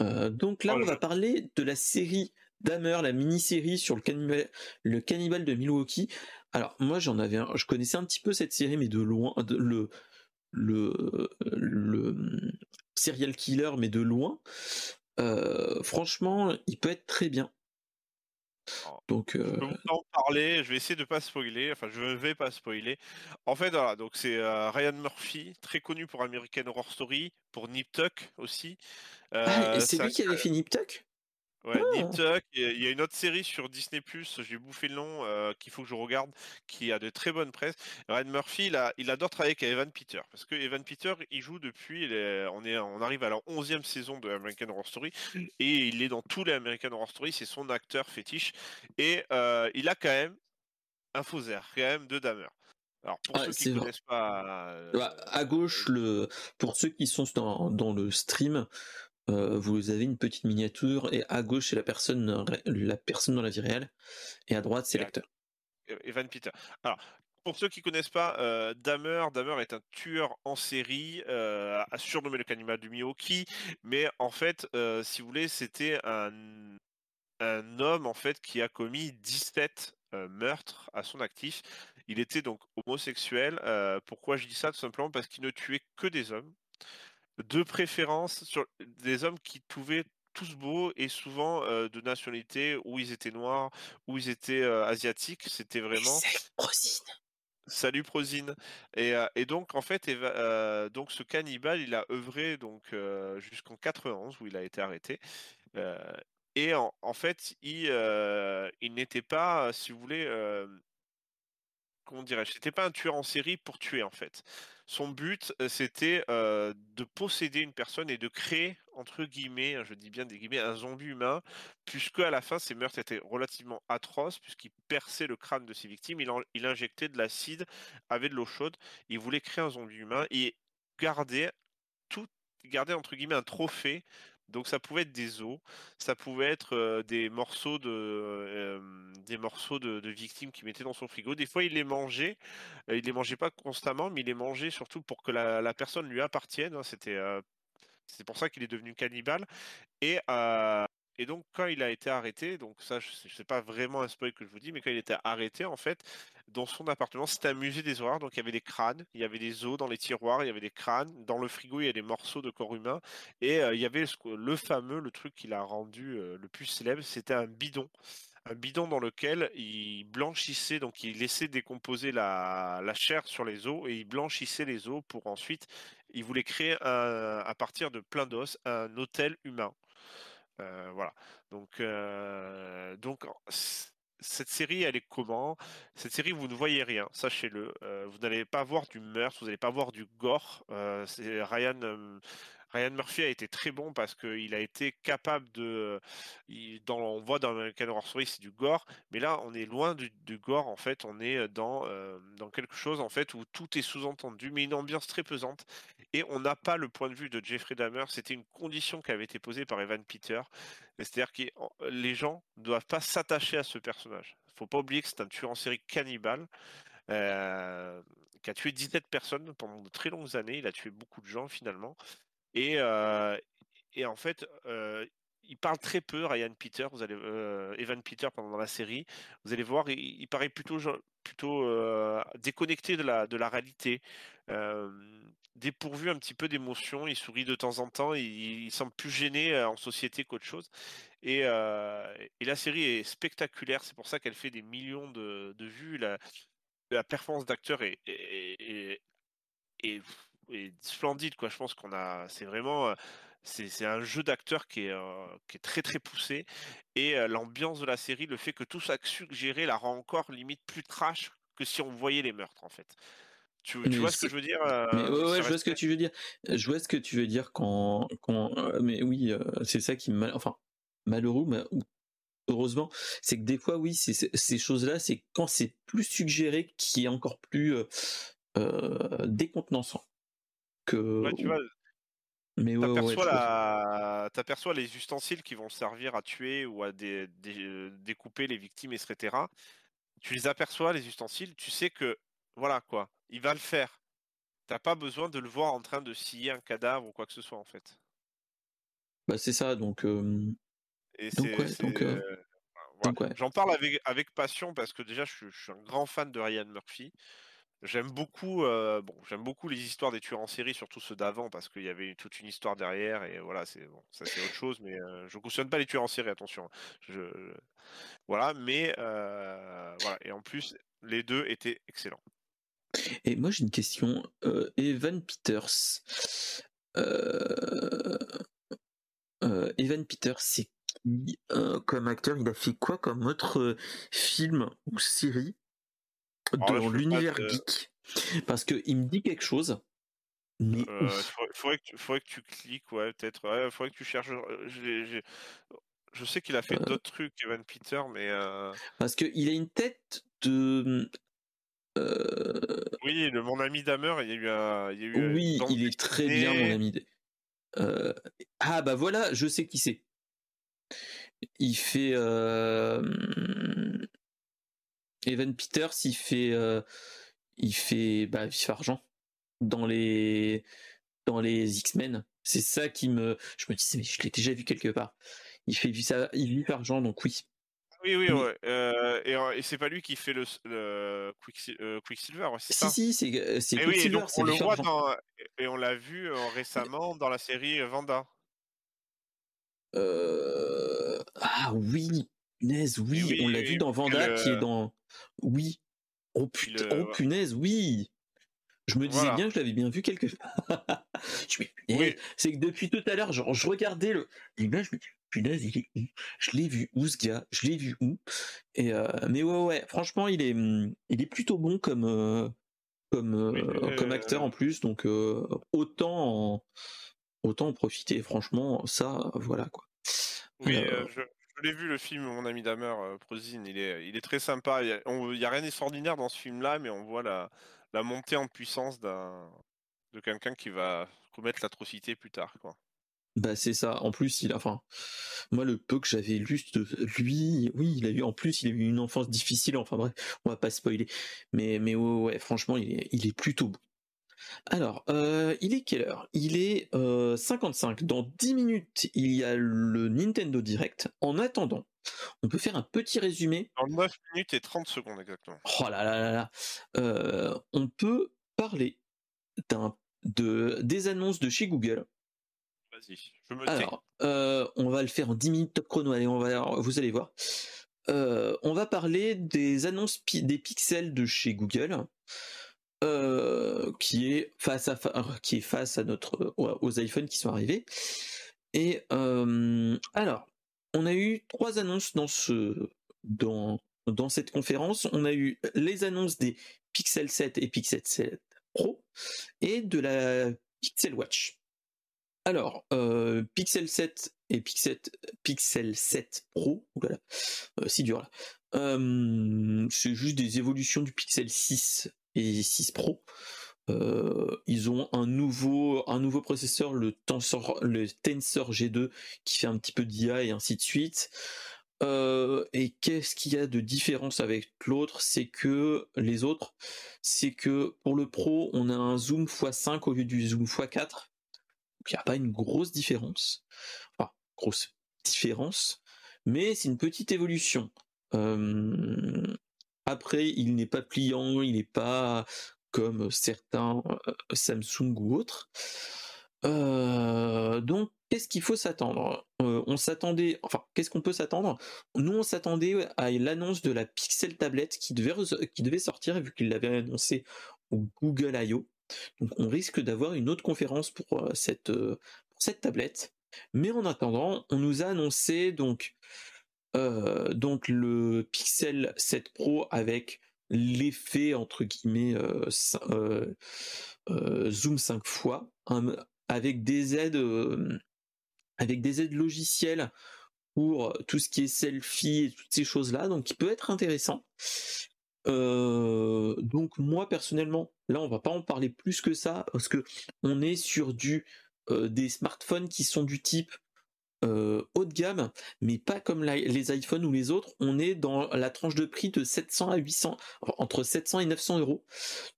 Donc là, on va parler de la série Dahmer, la mini-série sur le cannibale, le cannibale de Milwaukee. Alors moi, j'en avais, je connaissais un petit peu cette série, mais de loin, le le le serial killer, mais de loin. franchement, il peut être très bien. Donc, je peux vous en parler. Je vais essayer de pas spoiler. Enfin, je ne vais pas spoiler. En fait, voilà. Donc, c'est Ryan Murphy, très connu pour American Horror Story, pour Nip Tuck aussi. ah, c'est lui qui avait fait Nip Tuck? Ouais, ah. Il y a une autre série sur Disney Plus, j'ai bouffé le nom, euh, qu'il faut que je regarde, qui a de très bonnes presses. Ryan Murphy, il, a, il adore travailler avec Evan Peter, parce que Evan Peter, il joue depuis, on, est, on arrive à la 11e saison de American Horror Story, et il est dans tous les American Horror Story, c'est son acteur fétiche, et euh, il a quand même un faux air, quand même de Damer. Alors pour ceux qui ne connaissent pas, euh, bah, à gauche, le, pour ceux qui sont dans, dans le stream, euh, vous avez une petite miniature et à gauche c'est la personne, la personne dans la vie réelle et à droite c'est l'acteur. Evan Peter. Alors pour ceux qui connaissent pas, euh, Damer, est un tueur en série, euh, a surnommé le cannibale du Milwaukee, mais en fait, euh, si vous voulez, c'était un, un homme en fait qui a commis 17 meurtres à son actif. Il était donc homosexuel. pourquoi je dis ça? Tout simplement parce qu'il ne tuait que des hommes de préférence sur des hommes qui trouvaient tous beaux et souvent de nationalité où ils étaient noirs, où ils étaient asiatiques. C'était vraiment. Salut Prozine. Et, et, donc en fait, donc ce cannibale, il a œuvré donc jusqu'en 91 où il a été arrêté. et en, en, fait, il, il n'était pas, si vous voulez, comment c'était pas un tueur en série pour tuer en fait. Son but, c'était de posséder une personne et de créer, entre guillemets, hein, je dis bien des guillemets, un zombie humain, puisque à la fin, ses meurtres étaient relativement atroces, puisqu'il perçait le crâne de ses victimes, il, injectait de l'acide avec de l'eau chaude, il voulait créer un zombie humain et garder tout, garder entre guillemets un trophée donc ça pouvait être des os, ça pouvait être des morceaux de des morceaux de, victimes qu'il mettait dans son frigo. Des fois, il les mangeait. il les mangeait pas constamment, mais il les mangeait surtout pour que la, personne lui appartienne. Hein. C'était c'est pour ça qu'il est devenu cannibale. Et et donc, quand il a été arrêté, donc ça, sais pas vraiment un spoil que je vous dis, mais quand il était arrêté, en fait, dans son appartement, c'était un musée des horreurs. Donc, il y avait des crânes, il y avait des os dans les tiroirs, il y avait des crânes. Dans le frigo, il y a des morceaux de corps humain. Et il y avait le fameux, le truc qu'il a rendu le plus célèbre, c'était un bidon. Un bidon dans lequel il blanchissait, donc il laissait décomposer la, la chair sur les os et il blanchissait les os pour ensuite, il voulait créer à partir de plein d'os un hôtel humain. Euh, voilà. Donc, euh, donc cette série, elle est comment? Cette série, vous ne voyez rien, sachez-le. Euh, vous n'allez pas voir du meurtre, vous n'allez pas voir du gore. Ryan. Ryan Murphy a été très bon parce qu'il a été capable de. dans, on voit dans American Horror Story, c'est du gore, mais là, on est loin du, gore. En fait, on est dans, dans quelque chose en fait où tout est sous-entendu, mais une ambiance très pesante. Et on n'a pas le point de vue de Jeffrey Dahmer. C'était une condition qui avait été posée par Evan Peter. C'est-à-dire que les gens ne doivent pas s'attacher à ce personnage. Il ne faut pas oublier que c'est un tueur en série cannibale. Euh, qui a tué 17 personnes pendant de très longues années. Il a tué beaucoup de gens finalement. Et, euh, et en fait, euh, il parle très peu, Ryan Peter, vous allez, Evan Peter pendant la série. Vous allez voir, il, paraît plutôt, plutôt déconnecté de la, de la réalité dépourvu un petit peu d'émotion, il sourit de temps en temps, il, semble plus gêné euh, en société qu'autre chose. Euh, et, la série est spectaculaire, c'est pour ça qu'elle fait des millions de, vues. La, la performance d'acteur est, est, splendide, quoi. Je pense qu'on a, c'est vraiment, euh, c'est un jeu d'acteur qui est, qui est très très poussé. Et l'ambiance de la série, le fait que tout soit suggéré, la rend encore limite plus trash que si on voyait les meurtres, en fait. Tu, vois ce que je veux dire euh, ouais, je vois ce que tu veux dire. Je vois ce que tu veux dire quand, quand euh, mais oui, euh, c'est ça qui mal, enfin malheureux, mais heureusement, c'est que des fois, oui, ces choses-là, c'est quand c'est plus suggéré qui est encore plus décontenançant. Que... Ouais, tu vois. Mais t'aperçois, les ustensiles qui vont servir à tuer ou à découper les victimes, etc. Tu les aperçois, les ustensiles, tu sais que voilà quoi, il va le faire. T'as pas besoin de le voir en train de scier un cadavre ou quoi que ce soit en fait. Bah c'est ça, donc. J'en parle avec, avec passion parce que déjà je suis, un grand fan de Ryan Murphy. J'aime beaucoup, bon, j'aime beaucoup les histoires des tueurs en série, surtout ceux d'avant, parce qu'il y avait toute une histoire derrière, et voilà, c'est bon, ça c'est autre chose, mais je ne cautionne pas les tueurs en série, attention. Je, voilà, mais voilà, et en plus, les deux étaient excellents. Et moi j'ai une question. Euh, Evan Peters. Euh, euh, Evan Peters, c'est comme acteur, il a fait quoi comme autre film ou série? Dans l'univers geek Parce que il me dit quelque chose. Mais euh, faudrait, que, que, tu cliques, ouais, peut-être. Ouais, faudrait que tu cherches. Je sais qu'il a fait d'autres trucs, Evan Peter, mais. Parce qu'il a une tête de. Oui, le, mon ami Damer, il y a eu un. Il y a eu oui, il est très bien, mon ami. Ah, bah voilà, je sais qui c'est. Il fait. Evan Peters, il fait. Il fait. Bah, Vif Argent. Dans les. Dans les X-Men. C'est ça qui me. Je me dis, mais je l'ai déjà vu quelque part. Il fait ça, il vit argent, donc oui. Oui, oui, ouais. Euh, et, et c'est pas lui qui fait le, le euh, Quicksilver, c'est ça Si, si, c'est c'est et Quicksilver. Oui, on le voit dans, et on l'a vu euh, récemment dans la série Vanda. Euh... Ah oui, punaise, oui, on l'a vu dans Vanda qui est dans. Oui. Oh, putain, oh punaise, oui. Je me disais bien que je l'avais bien vu quelque part. je oui. C'est que depuis tout à l'heure, genre, je regardais le. Et je me dis, punaise, il est où? Je l'ai vu où ce gars? Je l'ai vu où? Et euh, mais ouais, ouais, franchement, il est, il est plutôt bon comme, euh, comme, euh, comme acteur en plus, donc autant, en, autant en profiter. Franchement, ça, voilà quoi. Oui, je, vu le film, mon ami Damer, Prozine, il est, il est très sympa. Il y a, rien d'extraordinaire dans ce film-là, mais on voit la, la montée en puissance d'un de quelqu'un qui va commettre l'atrocité plus tard. Bah c'est ça. En plus, il a, enfin, moi le peu que j'avais lu lui, oui, il a eu, en plus, il a eu une enfance difficile. Enfin bref, on va pas spoiler. Mais mais ouais, franchement, il est, il est plutôt. Alors, euh, il est quelle heure? Il est 55. Euh, Dans 10 minutes, il y a le Nintendo Direct. En attendant, on peut faire un petit résumé. En 9 minutes et 30 secondes exactement. Oh là là là là. Euh, on peut parler de des annonces de chez Google alors, euh, on va le faire en 10 minutes top chrono. Allez, on va, vous allez voir. On va parler des annonces des pixels de chez Google, euh, qui est face à qui est face à notre aux iPhones qui sont arrivés. Et alors, on a eu trois annonces dans ce dans dans cette conférence. On a eu les annonces des Pixel 7 et Pixel 7 Pro et de la Pixel Watch. Alors, euh, Pixel 7 et Pixel, Pixel 7 Pro, euh, si dur là. Euh, c'est juste des évolutions du Pixel 6 et 6 Pro. ils ont un nouveau, un nouveau processeur, le Tensor, le Tensor G2, qui fait un petit peu d'IA et ainsi de suite. et qu'est-ce qu'il y a de différence avec l'autre? C'est que les autres, c'est que pour le Pro, on a un zoom x5 au lieu du zoom x4 il n'y a pas une grosse différence. Grosse différence, mais c'est une petite évolution. Après, il n'est pas pliant, il n'est pas comme certains euh, Samsung ou autres. Euh, donc, qu'est-ce qu'il faut s'attendre? Euh, On s'attendait, enfin, qu'est-ce qu'on peut s'attendre? Nous, on s'attendait à l'annonce de la Pixel tablette qui devait, sortir, vu qu'il l'avait annoncé au Google I.O. Donc on risque d'avoir une autre conférence pour cette, euh, cette tablette. Mais en attendant, on nous a annoncé donc, euh, donc le Pixel 7 Pro avec l'effet entre guillemets zoom 5 fois, avec des aides avec des aides logicielles pour tout ce qui est selfie et toutes ces choses là, donc qui peut être intéressant. donc moi personnellement, Là, on va pas en parler plus que ça parce que on est sur du euh, des smartphones qui sont du type euh, haut de gamme, mais pas comme les iPhones ou les autres. On est dans la tranche de prix de 700 à 800, entre 700 et 900 euros.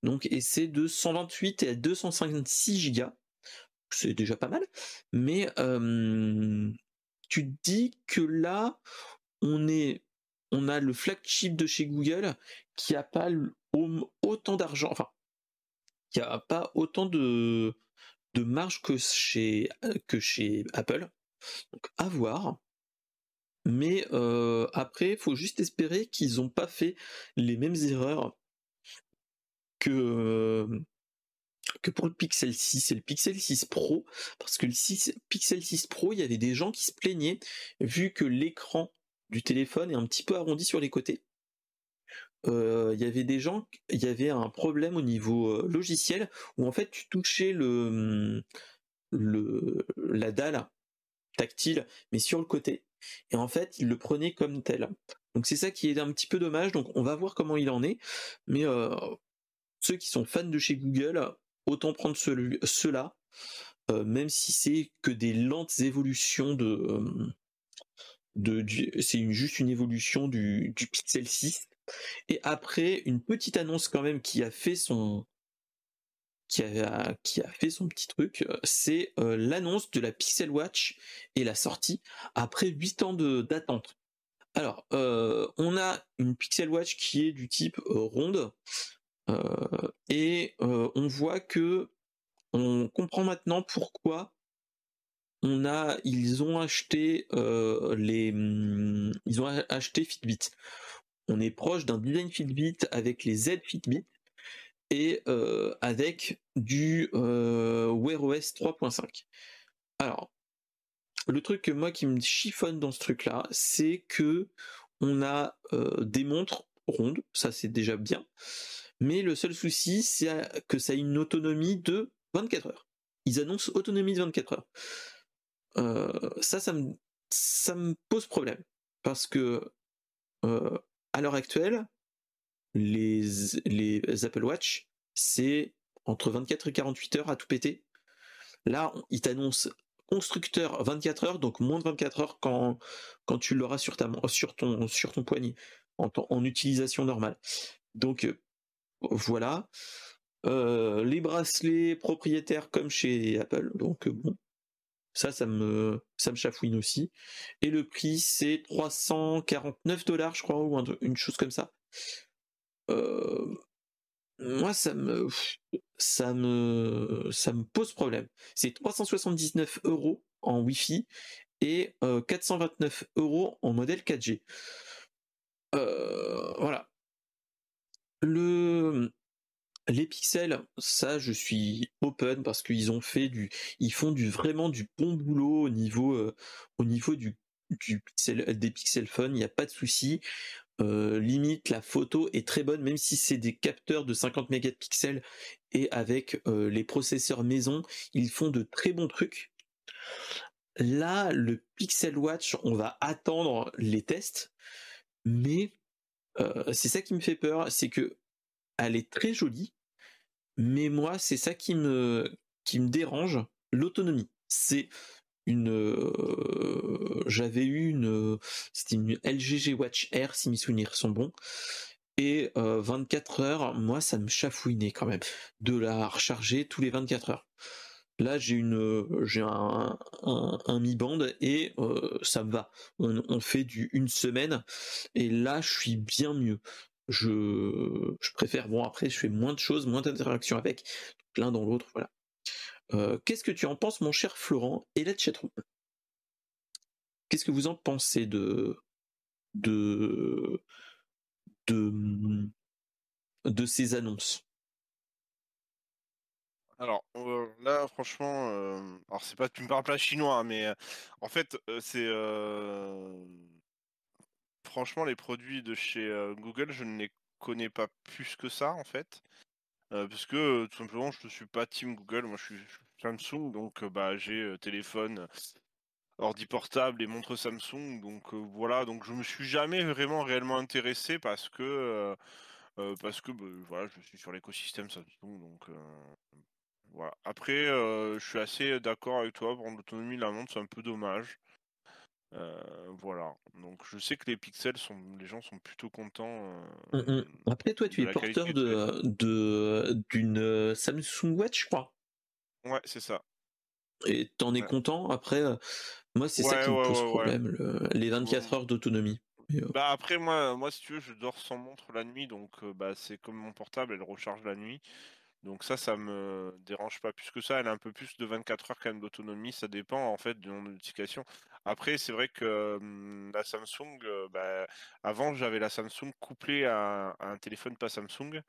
Donc, et c'est de 128 et 256 gigas. C'est déjà pas mal. Mais tu dis que là, on est, on a le flagship de chez Google qui a pas autant d'argent. Enfin, n'y a pas autant de, de marge que chez, que chez Apple. Donc à voir. Mais euh, après, il faut juste espérer qu'ils n'ont pas fait les mêmes erreurs que, que pour le Pixel 6 et le Pixel 6 Pro, parce que le 6, Pixel 6 Pro, il y avait des gens qui se plaignaient vu que l'écran du téléphone est un petit peu arrondi sur les côtés. Euh, il y avait des gens, il y avait un problème au niveau euh, logiciel où en fait tu touchais le la dalle tactile mais sur le côté et en fait il le prenait comme tel. Donc c'est ça qui est un petit peu dommage. Donc on va voir comment il en est. Mais euh, ceux qui sont fans de chez Google, autant prendre celui, ceux-là, même si c'est que des lentes évolutions de, de c'est juste une évolution du Pixel 6 et après, une petite annonce quand même qui a fait son qui a, fait son petit truc, euh, c'est euh, l'annonce de la Pixel Watch et la sortie après 8 ans d'attente. Alors, euh, on a une Pixel Watch qui est du type ronde et on voit que on comprend maintenant pourquoi on a ils ont acheté les ils ont acheté Fitbit on est proche d'un design Fitbit avec les Z Fitbit et euh, avec du euh, Wear OS 3.5. Alors, le truc que moi qui me chiffonne dans ce truc-là, c'est que on a euh, des montres rondes, ça c'est déjà bien, mais le seul souci c'est que ça a une autonomie de 24 heures. Ils annoncent autonomie de 24 heures. ça, ça me, ça me pose problème parce que à l'heure actuelle, les, Apple Watch, c'est entre 24 et 48 heures à tout péter. Là, ils t'annoncent constructeur 24 heures, donc moins de 24 heures quand, quand tu l'auras sur, ton, poignet, en, utilisation normale. Donc voilà. Euh, les bracelets propriétaires comme chez Apple, donc bon, ça, ça me, ça me chafouine aussi. Et le prix, c'est 349 dollars, je crois, ou une chose comme ça. Euh, moi, ça me, ça me, pose problème. C'est 379 euros en Wi-Fi et 429 euh, euros en modèle 4G. Euh, voilà. Le, les pixels, ça, je suis open parce qu'ils ont fait du, ils font du vraiment du bon boulot au niveau, au niveau du, pixel, des pixel phone. Il n'y a pas de souci. Euh, limite, la photo est très bonne, même si c'est des capteurs de 50 mégapixels et avec euh, les processeurs maison, ils font de très bons trucs. Là, le Pixel Watch, on va attendre les tests, mais c'est ça qui me fait peur, c'est que elle est très jolie, mais moi, c'est ça qui me, qui me dérange, l'autonomie. C'est une, euh, j'avais eu une, c'était une LG Watch Air si mes souvenirs sont bons. Et 24 euh, heures, moi, ça me chafouinait quand même de la recharger tous les 24 heures. Là, j'ai une, j'ai un, un, Mi Band et euh, ça me va. On, on, fait du une semaine et là, je suis bien mieux je, je préfère, bon après je fais moins de choses, moins d'interactions avec, l'un dans l'autre, voilà. Euh, qu'est-ce que tu en penses mon cher Florent et la chatroom Qu'est-ce que vous en pensez de de de, de ces annonces? Alors euh, là, franchement, euh, alors c'est pas tu me parles pas chinois, hein, mais en fait, c'est franchement, les produits de chez Google, je ne les connais pas plus que ça, en fait. Parce que tout simplement, je ne suis pas team Google. Moi, je suis Samsung, donc bah, j'ai téléphone, ordi portable et montre Samsung. Donc voilà, donc je me suis jamais vraiment réellement intéressé parce que parce que bah, voilà, je suis sur l'écosystème Samsung. Donc voilà. Après, je suis assez d'accord avec toi. Pour l'autonomie de la montre, c'est un peu dommage. Euh, voilà. Donc je sais que les pixels sont, les gens sont plutôt contents. Mmh, mmh. Après toi, tu es porteur de d'une euh, Samsung Watch, je crois. Ouais, c'est ça. Et t'en es content Après, euh, moi c'est ça qui me pose problème, les 24 heures d'autonomie. Bah après moi, moi si tu veux, je dors sans montre la nuit, donc bah c'est comme mon portable, elle recharge la nuit. Donc ça, ça me dérange pas plus que ça. Elle a un peu plus de 24 heures quand même d'autonomie. Ça dépend en fait du nombre de notifications. Après, c'est vrai que la Samsung, bah, avant j'avais la Samsung couplée à, un téléphone pas Samsung.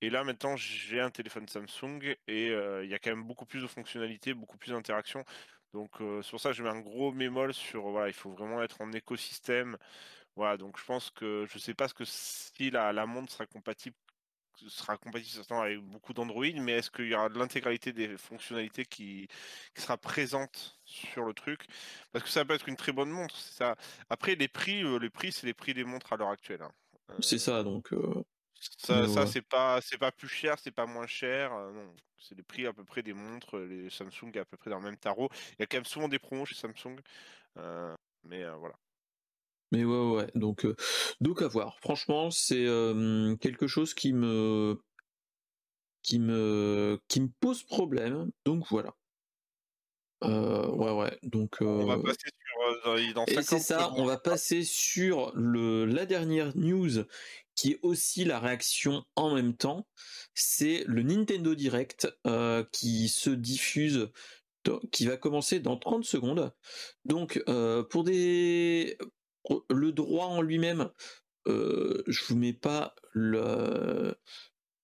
Et là, maintenant, j'ai un téléphone Samsung et il y a quand même beaucoup plus de fonctionnalités, beaucoup plus d'interactions. Donc, c'est pour ça que je mets un gros bémol sur, voilà, il faut vraiment être en écosystème. Voilà, donc je pense que je sais pas ce que si la, la montre sera compatible sera compatible avec beaucoup d'Android, mais est-ce qu'il y aura de l'intégralité des fonctionnalités qui, sera présente sur le truc? Parce que ça peut être une très bonne montre. Ça. Après, les prix, euh, les prix, c'est les prix des montres à l'heure actuelle. Hein. c'est ça, donc. Euh, ça, ça c'est pas, c'est pas plus cher, c'est pas moins cher. Euh, non, c'est les prix à peu près des montres. Les Samsung à peu près dans le même tarot. Il y a quand même souvent des promos chez Samsung, mais voilà. Mais ouais, ouais, donc, donc à voir. Franchement, c'est quelque chose qui me, qui me, qui me pose problème. Donc voilà. Ouais, ouais. Donc. On va passer sur dans Et c'est ça. On va passer sur le la dernière news qui est aussi la réaction en même temps. C'est le Nintendo Direct qui se diffuse qui va commencer dans 30 secondes. Donc, pour des le droit en lui-même, euh, je vous mets pas le,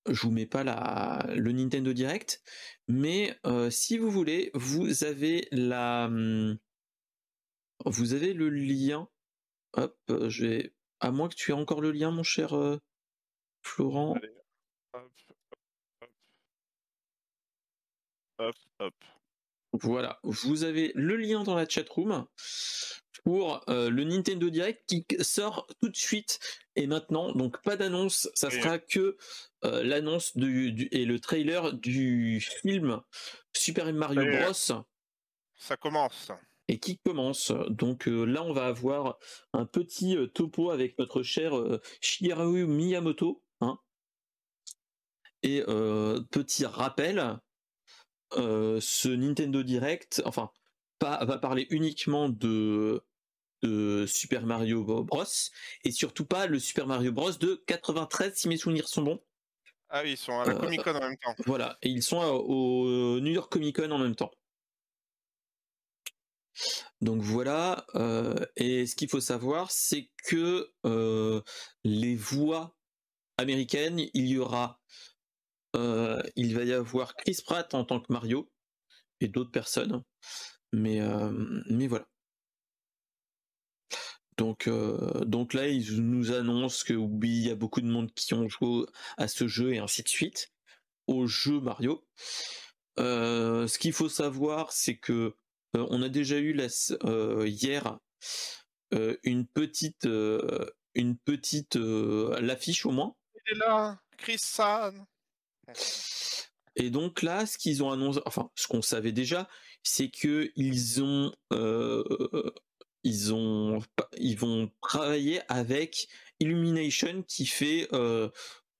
je vous mets pas la, le Nintendo Direct, mais euh, si vous voulez, vous avez la, hum, vous avez le lien. Hop, je vais, à moins que tu aies encore le lien, mon cher euh, Florent. hop, hop. Voilà, vous avez le lien dans la chat room pour euh, le Nintendo Direct qui sort tout de suite et maintenant. Donc pas d'annonce, ça sera que euh, l'annonce du, et le trailer du film Super Mario Bros. Ça commence. Et qui commence. Donc euh, là, on va avoir un petit topo avec notre cher Shigeru Miyamoto. Hein. Et petit rappel, ce Nintendo Direct, enfin, pas, va parler uniquement de de Super Mario Bros. et surtout pas le Super Mario Bros. de 93 si mes souvenirs sont bons. Ah oui, ils sont à la euh, Comic Con en même temps. Voilà, et ils sont au New York Comic Con en même temps. Donc voilà, euh, et ce qu'il faut savoir, c'est que euh, les voix américaines, il y aura, il va y avoir Chris Pratt en tant que Mario et d'autres personnes, mais voilà. Donc, euh, donc là, ils nous annoncent que il y a beaucoup de monde qui ont joué à ce jeu et ainsi de suite, au jeu Mario. Euh, ce qu'il faut savoir, c'est que euh, on a déjà eu hier une petite, une petite l'affiche au moins. Il est là, Chris San. Et donc là, ce qu'ils ont annoncé, enfin, ce qu'on savait déjà, c'est que ils ont ils ont ils vont travailler avec Illumination qui fait euh,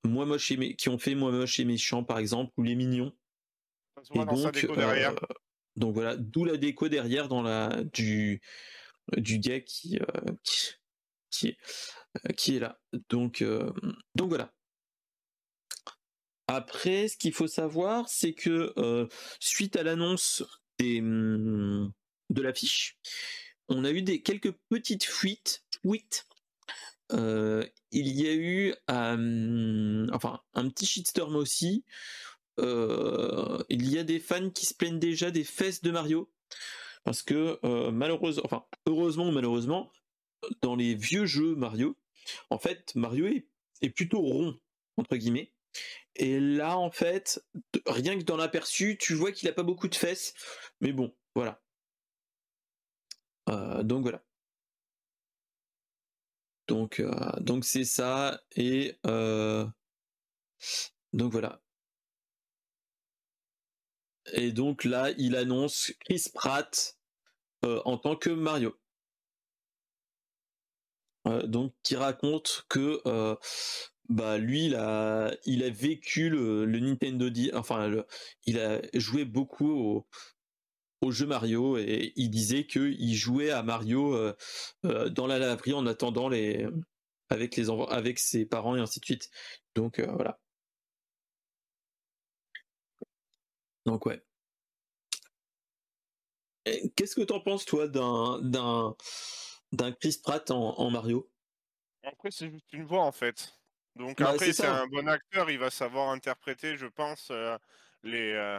moi moche et qui ont fait moi moche et méchant par exemple ou les mignons. Et donc, euh, donc voilà, d'où la déco derrière dans la du du gars qui euh, qui, est, qui est là. Donc donc voilà. Après, ce qu'il faut savoir, c'est que suite à l'annonce des de l'affiche, on a eu des quelques petites fuites, fuites. Euh, il y a eu euh, enfin un petit shitstorm aussi. Euh, il y a des fans qui se plaignent déjà des fesses de Mario parce que malheureusement, enfin heureusement ou malheureusement, dans les vieux jeux Mario, en fait Mario est, plutôt rond entre guillemets. Et là, en fait, rien que dans l'aperçu, tu vois qu'il a pas beaucoup de fesses. Mais bon, voilà. Euh, donc voilà. Donc euh, c'est ça et euh, donc voilà. Et donc là, il annonce Chris Pratt en tant que Mario. donc qui raconte que bah lui il a il a vécu le, Nintendo enfin il a joué beaucoup au, jeu Mario et il disait qu'il jouait à Mario euh, euh, dans la laverie en attendant les avec les avec ses parents et ainsi de suite. Donc euh, voilà. Donc ouais. Qu'est-ce que t'en penses toi d'un d'un d'un Chris Pratt en, Mario? Après c'est juste une voix en fait. Donc bah, après, c'est un bon acteur, il va savoir interpréter, je pense, les,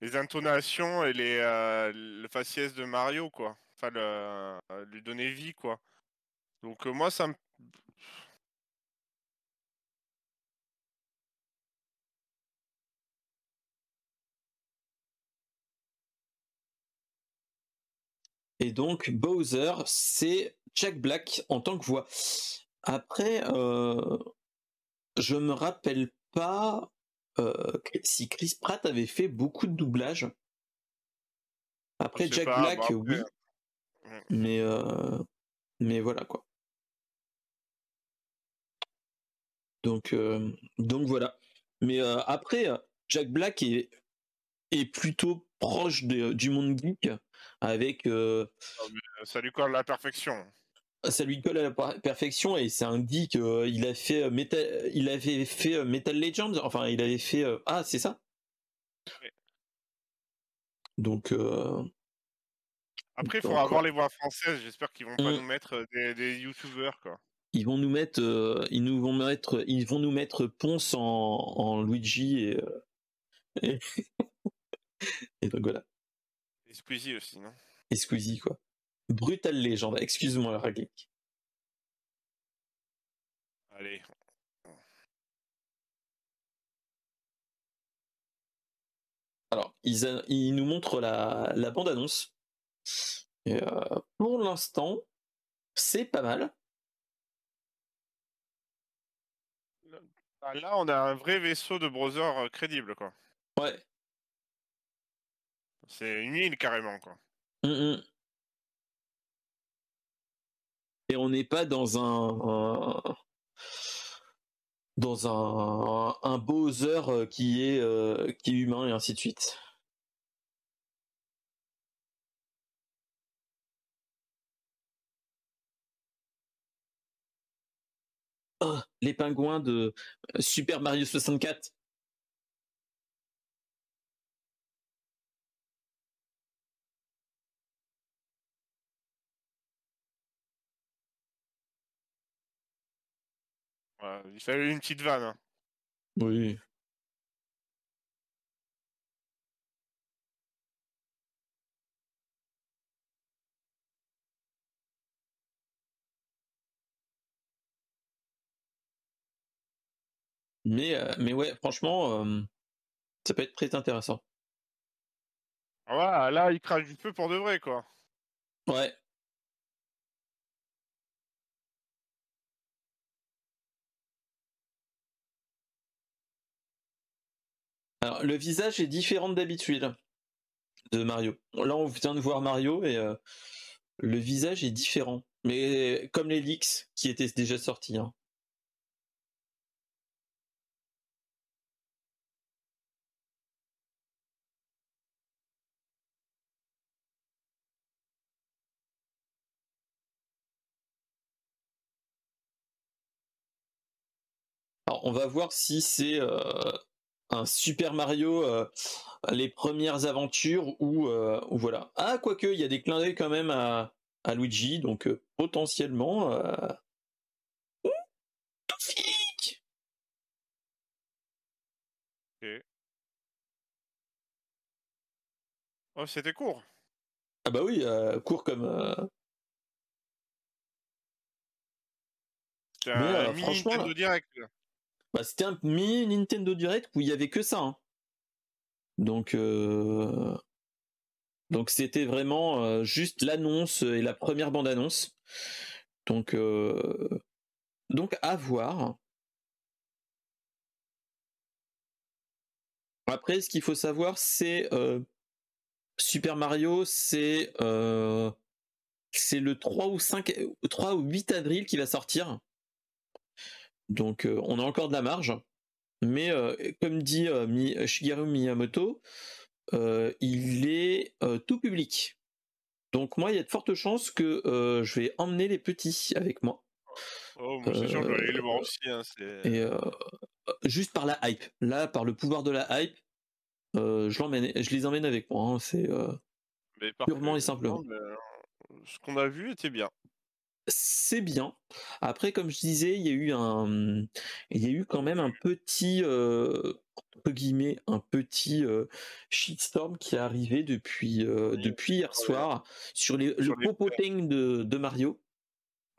les intonations et les le faciès de Mario, quoi. Enfin, le, lui donner vie, quoi. Donc moi, ça me Et donc Bowser, c'est Jack Black en tant que voix. Après, euh, je me rappelle pas euh, si Chris Pratt avait fait beaucoup de doublage. Après Jack Black, bah, oui. Mais euh, mais voilà quoi. Donc euh, donc voilà. Mais après Jack Black est est plutôt proche du monde geek avec. Euh, ça lui colle à la perfection. Ça lui colle à la perfection et c'est un geek. Euh, il a fait euh, Metal, il avait fait Metal Legends. Enfin, il avait fait. Ah, c'est ça? Donc. Après, il faudra avoir les voix françaises. J'espère qu'ils vont pas nous mettre des, des youtubeurs quoi. Ils vont nous mettre, ils nous vont mettre, ils vont nous mettre Ponce en, en Luigi et, et... et donc voilà. Et Squeezie aussi, non? Et Squeezie, quoi. Brutal légende, excuse-moi, Raglik. Allez. Alors, ils, nous montrent la, bande-annonce. Euh, pour l'instant, c'est pas mal. Là, on a un vrai vaisseau de browser euh, crédible, quoi. Ouais. C'est une île carrément, quoi. Mmh, mmh. Et on n'est pas dans un, dans un, un Bowser euh, qui est euh, qui est humain et ainsi de suite. Oh, les pingouins de Super Mario 64. Il fallait une petite vanne. Hein. Oui. Mais, euh, mais ouais, franchement, euh, ça peut être très intéressant. Ah là, il crache du feu pour de vrai, quoi. Ouais. Le visage est différent d'habitude de Mario. Là, on vient de voir Mario et euh, le visage est différent. Mais comme les leaks qui étaient déjà sortis. Hein. Alors, on va voir si c'est euh, un Super Mario euh, les premières aventures ou euh, voilà. Ah quoique il y a des clins d'œil quand même à, à Luigi donc euh, potentiellement euh... Oh c'était court. Ah bah oui court comme. Mais, franchement, direct. Bah, c'était un mini Nintendo Direct où il y avait que ça. Hein. Donc, euh, donc c'était vraiment euh, juste l'annonce et la première bande annonce. Donc, euh, donc à voir. Après, ce qu'il faut savoir, c'est Super Mario, c'est c'est le 3 ou 5 3 ou 8 avril qui va sortir. Donc euh, on a encore de la marge. Mais euh, comme dit euh, Shigeru Miyamoto, il est tout public. Donc moi, il y a de fortes chances que je vais emmener les petits avec moi. Oh, moi c'est sûr que je vais les voir aussi. Hein, et juste par la hype. Là, par le pouvoir de la hype, je, l'emmène, je les emmène avec moi. Hein, c'est purement et simplement. ce qu'on a vu était bien. C'est bien. Après, comme je disais, il y a eu un, il y a eu quand même un petit, euh, entre guillemets, un petit euh, shitstorm qui est arrivé depuis, euh, depuis hier soir sur les, le popoting de, de Mario.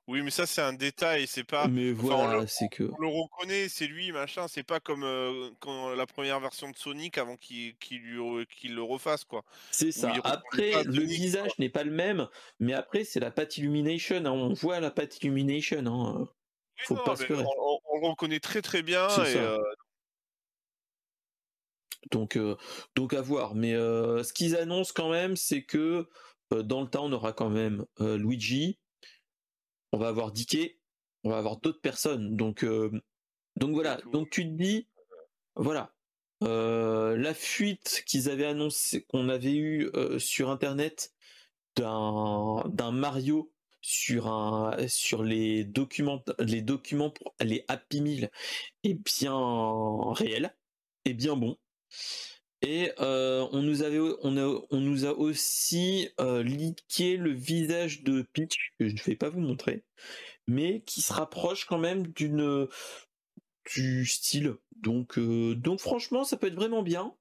Oui, mais ça c'est un détail, c'est pas. Mais voilà, c'est que. On le reconnaît, c'est lui, machin. C'est pas comme euh, quand la première version de Sonic avant qu'il le refasse, quoi. C'est ça. Après, le visage n'est pas le même, mais après c'est la patte illumination. Hein. On voit la patte illumination. Hein. Faut pas se on, on, le reconnaît très très bien. Et, euh, Donc, euh, donc à voir. Mais ce qu'ils annoncent quand même, c'est que dans le temps, on aura quand même Luigi on va avoir Dicky, on va avoir d'autres personnes. Donc, euh, donc voilà. Donc tu te dis, voilà, euh, la fuite qu'ils avaient annoncé, qu'on avait eu euh, sur internet d'un d'un Mario sur un sur les documents les documents pour les Happy Meal est bien réel et bien bon. Et on nous avait on, on nous a aussi euh, le visage de Peach que je ne vais pas vous montrer, mais qui se rapproche quand même d'une du style. Donc donc franchement ça peut être vraiment bien.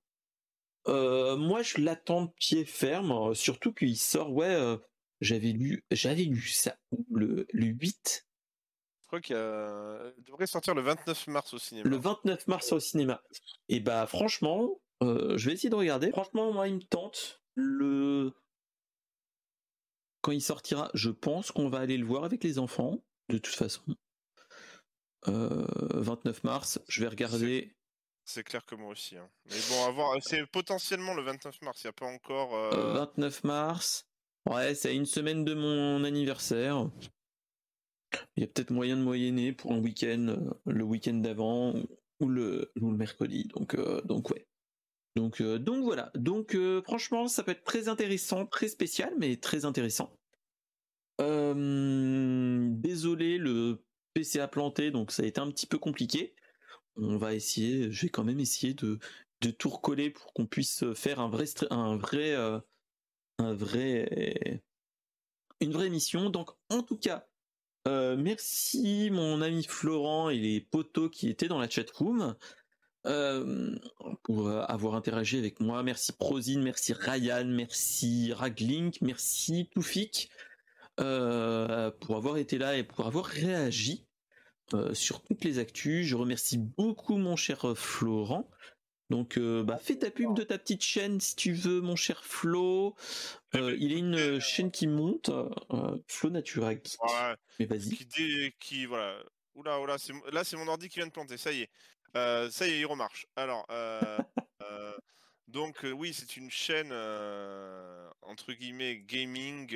moi je l'attends de pied ferme, surtout qu'il sort ouais j'avais lu j'avais lu ça le le 8 je crois qu'il devrait sortir le 29 mars au cinéma. Le 29 mars au cinéma. Et bah franchement, euh, je vais essayer de regarder. Franchement, moi, il me tente. Le quand il sortira, je pense qu'on va aller le voir avec les enfants, de toute façon. 29 euh, mars, je vais regarder. C'est clair que moi aussi. Hein. Mais bon, à voir. C'est potentiellement le 29 mars. Il n'y a pas encore. 29 euh, mars. Ouais, c'est une semaine de mon anniversaire. Il y a peut-être moyen de moyenner pour un week-end, le week-end d'avant ou le, ou le mercredi. Donc, donc ouais. Donc, euh, donc voilà. Donc euh, franchement, ça peut être très intéressant, très spécial, mais très intéressant. Euh, désolé, le PC a planté, donc ça a été un petit peu compliqué. On va essayer, je vais quand même essayer de, de tout recoller pour qu'on puisse faire un vrai, un vrai, un vrai, une vraie mission. Donc en tout cas, merci mon ami Florent et les potos qui étaient dans la chat room. Euh, pour euh, avoir interagi avec moi. Merci Prozine, merci Ryan, merci Raglink, merci Toufik euh, pour avoir été là et pour avoir réagi sur toutes les actus. Je remercie beaucoup mon cher Florent. Donc, bah, fais ta pub de ta petite chaîne si tu veux, mon cher Flo. il est une chaîne qui monte, Flo Natura. Mais vas-y. Qui, qui, voilà. Oula, oula, là c'est mon ordi qui vient de planter, ça y est. Euh, ça y est, il remarche. Alors, euh, euh, donc oui, c'est une chaîne entre guillemets gaming,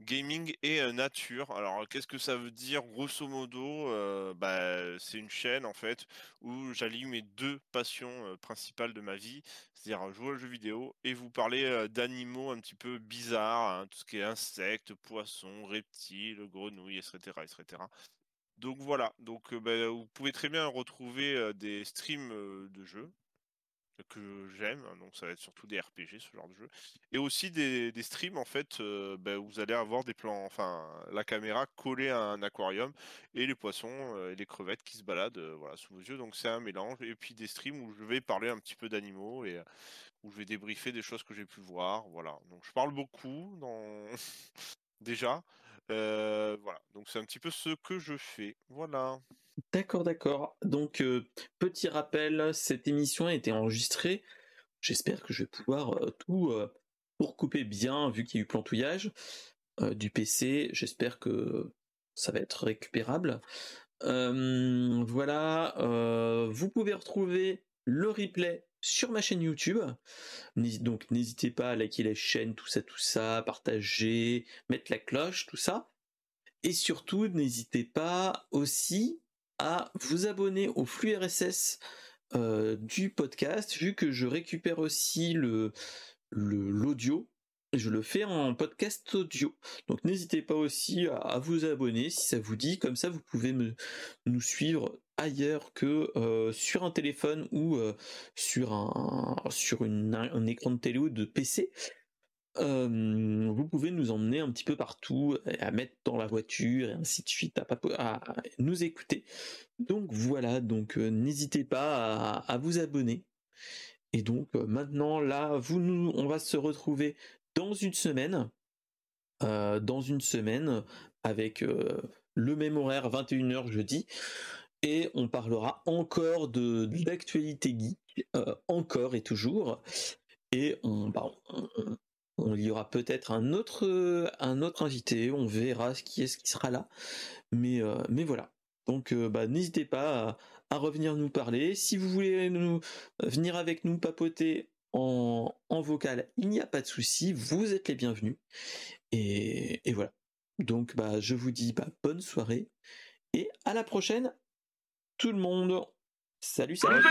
gaming et nature. Alors, qu'est-ce que ça veut dire? Grosso modo, bah, c'est une chaîne en fait où j'allume mes deux passions principales de ma vie, c'est-à-dire jouer aux jeux vidéo et vous parler d'animaux un petit peu bizarres, hein, tout ce qui est insectes, poissons, reptiles, grenouilles, etc., etc. Donc voilà, donc bah, vous pouvez très bien retrouver des streams de jeux que j'aime, hein, donc ça va être surtout des RPG, ce genre de jeu, et aussi des, streams en fait, où vous allez avoir des plans, enfin la caméra collée à un aquarium et les poissons et les crevettes qui se baladent voilà sous vos yeux, donc c'est un mélange, et puis des streams où je vais parler un petit peu d'animaux et où je vais débriefer des choses que j'ai pu voir, voilà. Donc je parle beaucoup dans déjà. Euh, voilà, donc c'est un petit peu ce que je fais. Voilà. D'accord, d'accord. Donc, euh, petit rappel, cette émission a été enregistrée. J'espère que je vais pouvoir euh, tout recouper bien, vu qu'il y a eu plantouillage du PC. J'espère que ça va être récupérable. voilà, vous pouvez retrouver le replay sur ma chaîne YouTube. Donc n'hésitez pas à liker la chaîne, tout ça, tout ça, partager, mettre la cloche, tout ça. Et surtout, n'hésitez pas aussi à vous abonner au flux RSS euh, du podcast, vu que je récupère aussi le l'audio. Je le fais en podcast audio. Donc n'hésitez pas aussi à, vous abonner si ça vous dit. Comme ça, vous pouvez me, nous suivre ailleurs que euh, sur un téléphone ou euh, sur un sur une, un écran de télé ou de PC. vous pouvez nous emmener un petit peu partout, à mettre dans la voiture et ainsi de suite, à, nous écouter. Donc voilà, donc n'hésitez pas à, vous abonner. Et donc maintenant là, vous nous, on va se retrouver dans une semaine, dans une semaine avec le même horaire 21h jeudi et on parlera encore de d'actualité geek, encore et toujours. Et on, bah, y aura peut-être un autre, un autre invité, on verra qui est-ce qui sera là. Mais, mais voilà. Donc bah, n'hésitez pas à, revenir nous parler. Si vous voulez venir avec nous papoter en, en vocal, il n'y a pas de souci, vous êtes les bienvenus. Et, et voilà. Donc bah je vous dis bah, bonne soirée et à la prochaine tout le monde. Salut, salut.